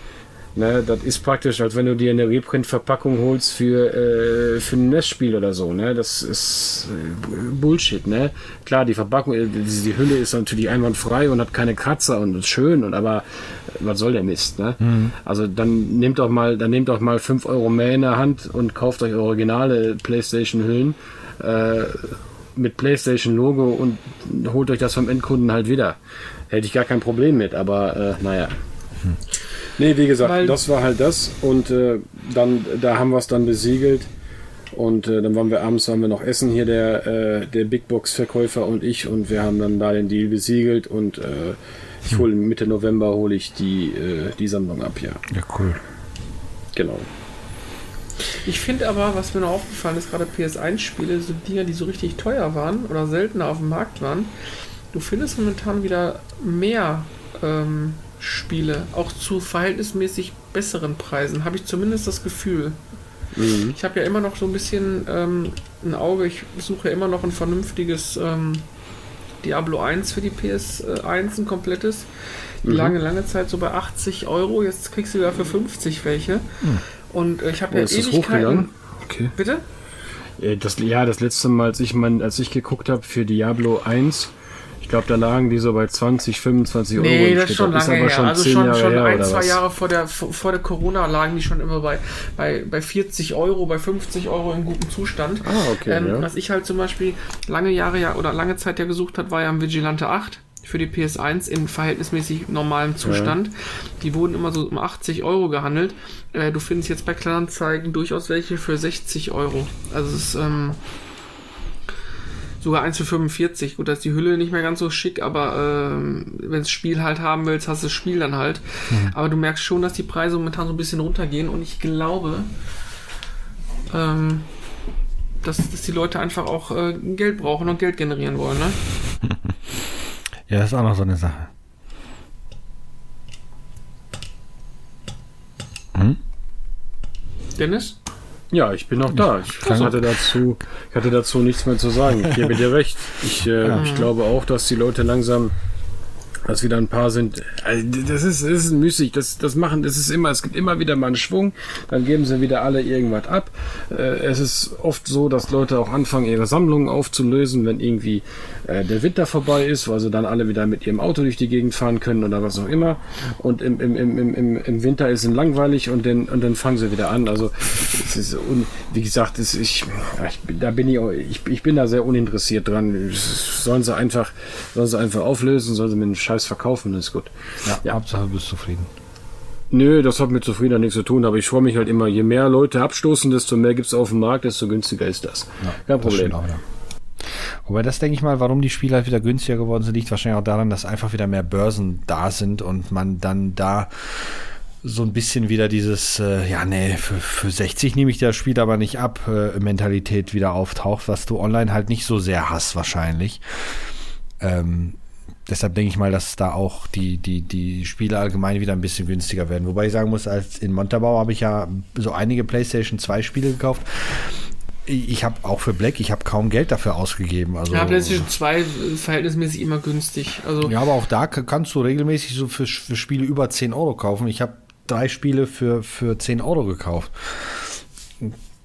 Ne, das ist praktisch, als wenn du dir eine Reprint-Verpackung holst für, äh, für ein NES-Spiel oder so. Ne? Das ist äh, Bullshit. Ne? Klar, die Verpackung, äh, die, die Hülle ist natürlich einwandfrei und hat keine Kratzer und ist schön, und aber äh, was soll der Mist? Ne? Also dann nehmt doch mal, dann nehmt doch mal 5 Euro mehr in der Hand und kauft euch originale PlayStation-Hüllen äh, mit PlayStation-Logo und holt euch das vom Endkunden halt wieder. Hätte ich gar kein Problem mit, aber äh, naja. Nee, wie gesagt, Weil- das war halt das und äh, dann, da haben wir es dann besiegelt und äh, dann waren wir abends, waren wir noch essen hier, der, äh, der Big Box Verkäufer und ich und wir haben dann da den Deal besiegelt und äh, ich hole Mitte November hole ich die, äh, die Sammlung ab, ja, Ja, cool. genau. Ich finde aber, was mir noch aufgefallen ist, gerade PS1-Spiele, so Dinger, die so richtig teuer waren oder seltener auf dem Markt waren, du findest momentan wieder mehr ähm, Spiele, auch zu verhältnismäßig besseren Preisen, habe ich zumindest das Gefühl. Mhm. Ich habe ja immer noch so ein bisschen ähm, ein Auge, ich suche ja immer noch ein vernünftiges ähm, Diablo 1 für die PS1, ein komplettes. Die Mhm. lange, lange Zeit so bei 80 Euro, jetzt kriegst du ja für 50 welche. Und äh, ich habe Oh, ja ist das Ewigkeiten. hochgegangen? Okay. Bitte? Äh, Das, ja, das letzte Mal, als ich, mein, als ich geguckt habe für Diablo 1, ich glaube, da lagen die so bei 20, 25 Euro. Nee, das ist schon lange aber her. schon also 10 schon, Jahre schon her, ein, zwei was? Jahre vor der, vor der Corona lagen die schon immer bei, bei, bei 40 Euro, bei 50 Euro in gutem Zustand. Ah, okay, ähm, ja. Was ich halt zum Beispiel lange Jahre ja oder lange Zeit ja gesucht hat, war ja ein Vigilante 8 für die PS1 in verhältnismäßig normalem Zustand. Die wurden immer so um 80 Euro gehandelt. Äh, du findest jetzt bei Kleinanzeigen durchaus welche für 60 Euro. Also es ist ähm, sogar eins für 45. Gut, da ist die Hülle nicht mehr ganz so schick, aber ähm, wenn das Spiel halt haben willst, hast du das Spiel dann halt. Aber du merkst schon, dass die Preise momentan so ein bisschen runtergehen und ich glaube, ähm, dass, dass die Leute einfach auch äh, Geld brauchen und Geld generieren wollen, ne? Ja, das ist auch noch so eine Sache. Dennis? Ja, ich bin noch da. Ich hatte dazu, ich hatte dazu nichts mehr zu sagen. Ich gebe dir recht. Ich, äh, ich glaube auch, dass die Leute langsam, dass wieder ein paar sind. Also, das ist, das ist müßig. Das, das machen, das ist immer, es gibt immer wieder mal einen Schwung. Dann geben sie wieder alle irgendwas ab. Äh, es ist oft so, dass Leute auch anfangen, ihre Sammlungen aufzulösen, wenn irgendwie äh, der Winter vorbei ist, weil sie dann alle wieder mit ihrem Auto durch die Gegend fahren können oder was auch immer. Und im, im, im, im- im, Winter ist es langweilig und dann, und dann fangen sie wieder an. Also es ist un, wie gesagt, es, ich, ich, da bin ich, ich, ich bin da sehr uninteressiert dran. Sollen sie einfach, sollen sie einfach auflösen, sollen sie mit dem Scheiß verkaufen, das ist gut. Ja, Hauptsache du bist zufrieden. Nö, das hat mit Zufriedenheit nichts zu tun, aber ich freue mich halt immer, je mehr Leute abstoßen, desto mehr gibt's auf dem Markt, desto günstiger ist das. Kein Das Problem. wieder. Wobei das, denke ich mal, warum die Spiele halt wieder günstiger geworden sind, liegt wahrscheinlich auch daran, dass einfach wieder mehr Börsen da sind und man dann da so ein bisschen wieder dieses, äh, ja, nee, für, für 60 nehme ich das Spiel aber nicht ab, äh, Mentalität wieder auftaucht, was du online halt nicht so sehr hast wahrscheinlich. Ähm, deshalb denke ich mal, dass da auch die, die, die Spiele allgemein wieder ein bisschen günstiger werden. Wobei ich sagen muss, als in Montabaur habe ich ja so einige PlayStation 2 Spiele gekauft. Ich habe auch für Black, ich habe kaum Geld dafür ausgegeben. Also, Ja, PlayStation 2 ist verhältnismäßig immer günstig. Also ja, aber auch da kannst du regelmäßig so für, für Spiele über 10 Euro kaufen. Ich habe drei Spiele für, für 10 Euro gekauft.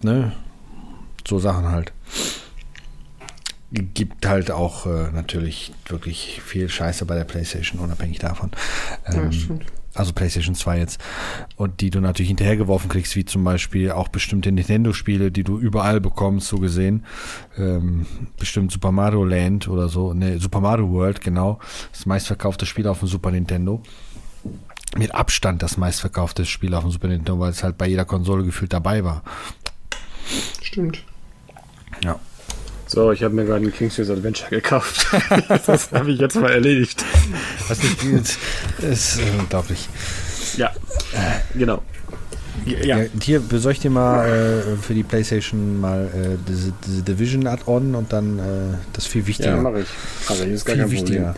Ne? So Sachen halt. Gibt halt auch äh, natürlich wirklich viel Scheiße bei der PlayStation, unabhängig davon. ja, Ähm, stimmt. also PlayStation 2 jetzt. Und die du natürlich hinterhergeworfen kriegst, wie zum Beispiel auch bestimmte Nintendo-Spiele, die du überall bekommst, so gesehen. Ähm, bestimmt Super Mario Land oder so. Ne, Super Mario World, genau. Das meistverkaufte Spiel auf dem Super Nintendo. Mit Abstand das meistverkaufte Spiel auf dem Super Nintendo, weil es halt bei jeder Konsole gefühlt dabei war. Stimmt. Ja. So, ich habe mir gerade ein King's Fish Adventure gekauft. das habe ich jetzt mal erledigt. Was nicht geht, ist äh, unglaublich. Ja, genau. Ja, Ja, hier besorg ich dir mal äh, für die Playstation mal äh, diese, diese Division Add-on und dann äh, das viel ja wichtiger. mache ich. Mach ich. Ist gar viel kein wichtiger.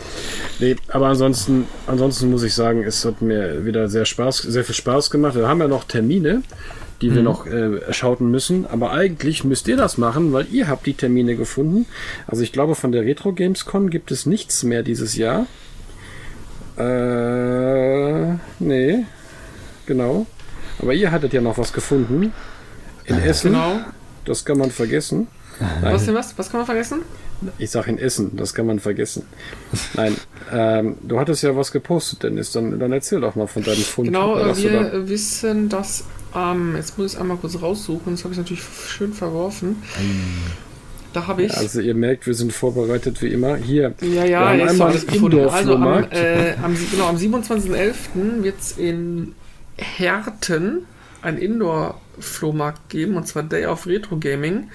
Problem. Nee, aber ansonsten, ansonsten muss ich sagen, es hat mir wieder sehr Spaß, sehr viel Spaß gemacht. Wir haben ja noch Termine, die wir noch äh, erschauten müssen. Aber eigentlich müsst ihr das machen, weil ihr habt die Termine gefunden. Also ich glaube, von der Retro Gamescom gibt es nichts mehr dieses Jahr. Äh, nee, genau. Aber ihr hattet ja noch was gefunden. In Essen. Genau. Das kann man vergessen. Was denn was? Was kann man vergessen? Ich sag in Essen, das kann man vergessen. Nein, ähm, du hattest ja was gepostet, Dennis. Dann, dann erzähl doch mal von deinem Fund. Genau, äh, wir da- wissen, dass ähm, jetzt muss ich es einmal kurz raussuchen, das habe ich natürlich schön verworfen. Da habe ich. Also ihr merkt, wir sind vorbereitet wie immer. Hier, Ja, Wir ja, haben jetzt einmal den gefunden. Also am, Indoor-Flohmarkt. äh, am, genau, am 27.11. wird es in Herten einen Indoor-Flohmarkt geben, und zwar Day of Retro Gaming.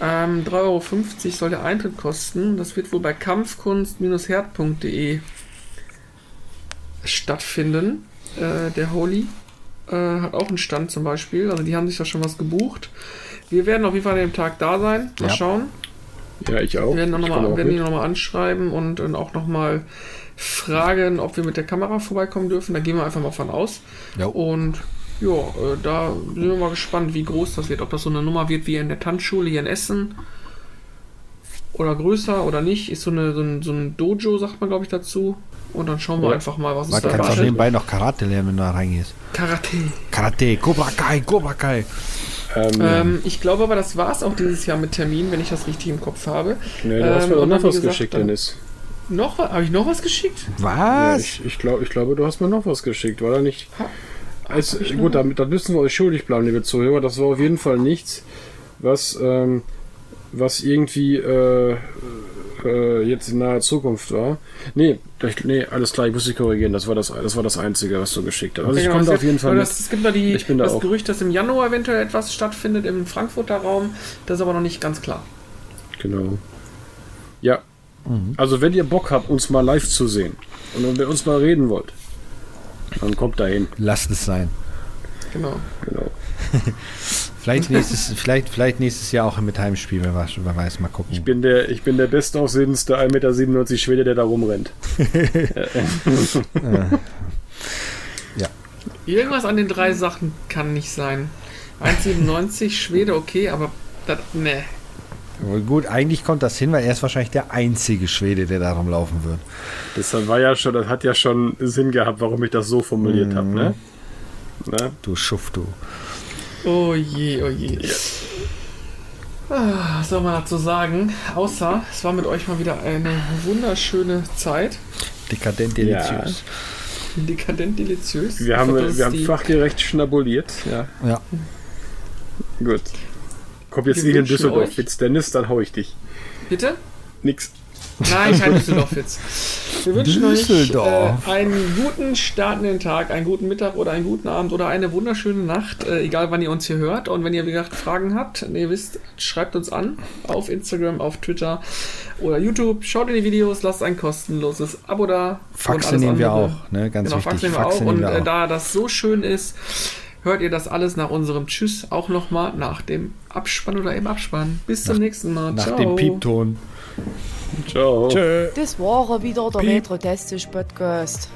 Ähm, 3,50 Euro soll der Eintritt kosten. Das wird wohl bei kampfkunst-herd.de stattfinden. Äh, der Holy äh, hat auch einen Stand zum Beispiel. Also die haben sich da schon was gebucht. Wir werden auf jeden Fall an dem Tag da sein. Mal Ja. schauen. ja, ich auch. Wir werden, noch Ich mal, werden ihn mit. nochmal anschreiben und dann auch nochmal fragen, ob wir mit der Kamera vorbeikommen dürfen. Da gehen wir einfach mal von aus. Ja. Und ja, äh, da sind wir mal gespannt, wie groß das wird. Ob das so eine Nummer wird wie in der Tanzschule hier in Essen. Oder größer oder nicht. Ist so, eine, so, ein, so ein Dojo, sagt man, glaube ich, dazu. Und dann schauen wir Ja. einfach mal, was Man es da kann auch nebenbei noch Karate lernen, wenn du da reingehst. Karate. Karate, Cobra Kai, Cobra Kai. Ähm, Ähm, ich glaube aber, das war es auch dieses Jahr mit Termin, wenn ich das richtig im Kopf habe. nee, du hast ähm, mir doch und noch dann, was gesagt, geschickt, dann- Dennis. Noch was? Habe ich noch was geschickt? Ja, Was? ich, ich, glaub, ich glaube, du hast mir noch was geschickt, war da nicht? Ha- Also, gut, damit, da müssen wir euch schuldig bleiben, liebe Zuhörer. Das war auf jeden Fall nichts, was, ähm, was irgendwie äh, äh, jetzt in naher Zukunft war. Nee, ich, nee, alles klar, ich muss dich korrigieren. Das war das, das war das Einzige, was du geschickt hast. Also ich Ja, komme genau, da es auf jeden Fall mit. das, Es gibt da die, Ich bin da das auch. Gerücht, dass im Januar eventuell etwas stattfindet im Frankfurter Raum. Das ist aber noch nicht ganz klar. Genau. Ja. Also wenn ihr Bock habt, uns mal live zu sehen und wenn ihr uns mal reden wollt, dann kommt dahin. Lasst es sein. Genau. Genau. Vielleicht nächstes, vielleicht, vielleicht nächstes Jahr auch mit Heimspiel, wer weiß, wer weiß mal gucken. Ich bin der, ich bin der bestaussehendste 1,97 Meter Schwede, der da rumrennt. Irgendwas an den drei Sachen kann nicht sein. 1,97 Schwede, okay, aber das, ne. Aber gut, eigentlich kommt das hin, weil er ist wahrscheinlich der einzige Schwede, der da rumlaufen wird. Das war ja schon, das hat ja schon Sinn gehabt, warum ich das so formuliert habe, ne? Ne? Du Schuft, du. Oh je, oh je. Ah, Was soll man dazu sagen? Außer, es war mit euch mal wieder eine wunderschöne Zeit. Dekadent Ja. deliziös. Dekadent deliziös. Wir Ich haben, ist wir haben fachgerecht schnabuliert. Ja, Ja. gut. Kommt jetzt Wir in Düsseldorf Witz, Dennis, dann hau ich dich. Bitte? Nix. Nein, kein Düsseldorf-Witz. Wir wünschen Düsseldorf. euch äh, einen guten startenden Tag, einen guten Mittag oder einen guten Abend oder eine wunderschöne Nacht, äh, egal wann ihr uns hier hört. Und wenn ihr, wie gesagt, Fragen habt, und ihr wisst, schreibt uns an auf Instagram, auf Twitter oder YouTube. Schaut in die Videos, lasst ein kostenloses Abo da. und Faxe alles nehmen wir andere. auch, ne? Ganz Genau, wichtig. Fax nehmen wir auch. Faxe Und nehmen wir äh, da das so schön ist, hört ihr das alles nach unserem Tschüss auch nochmal nach dem Abspann oder im Abspann. Bis zum nächsten Mal. Nach Ciao. dem Piepton. Ciao. Tschö. Das war wieder der Retro-Testisch Podcast.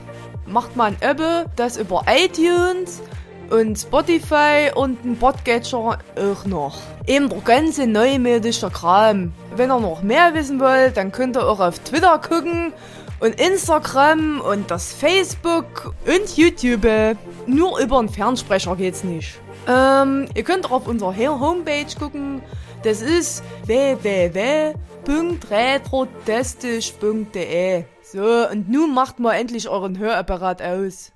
Macht mal ein Abo, das über iTunes und Spotify und ein Podcatcher auch noch. Eben der ganze neumodische Kram. Wenn ihr noch mehr wissen wollt, dann könnt ihr auch auf Twitter gucken und Instagram und das Facebook und YouTube. Nur über einen Fernsprecher geht's nicht. Ähm, ihr könnt auch auf unserer Homepage gucken. Das ist www.retrotestisch.de. So, und nun macht mal endlich euren Hörapparat aus.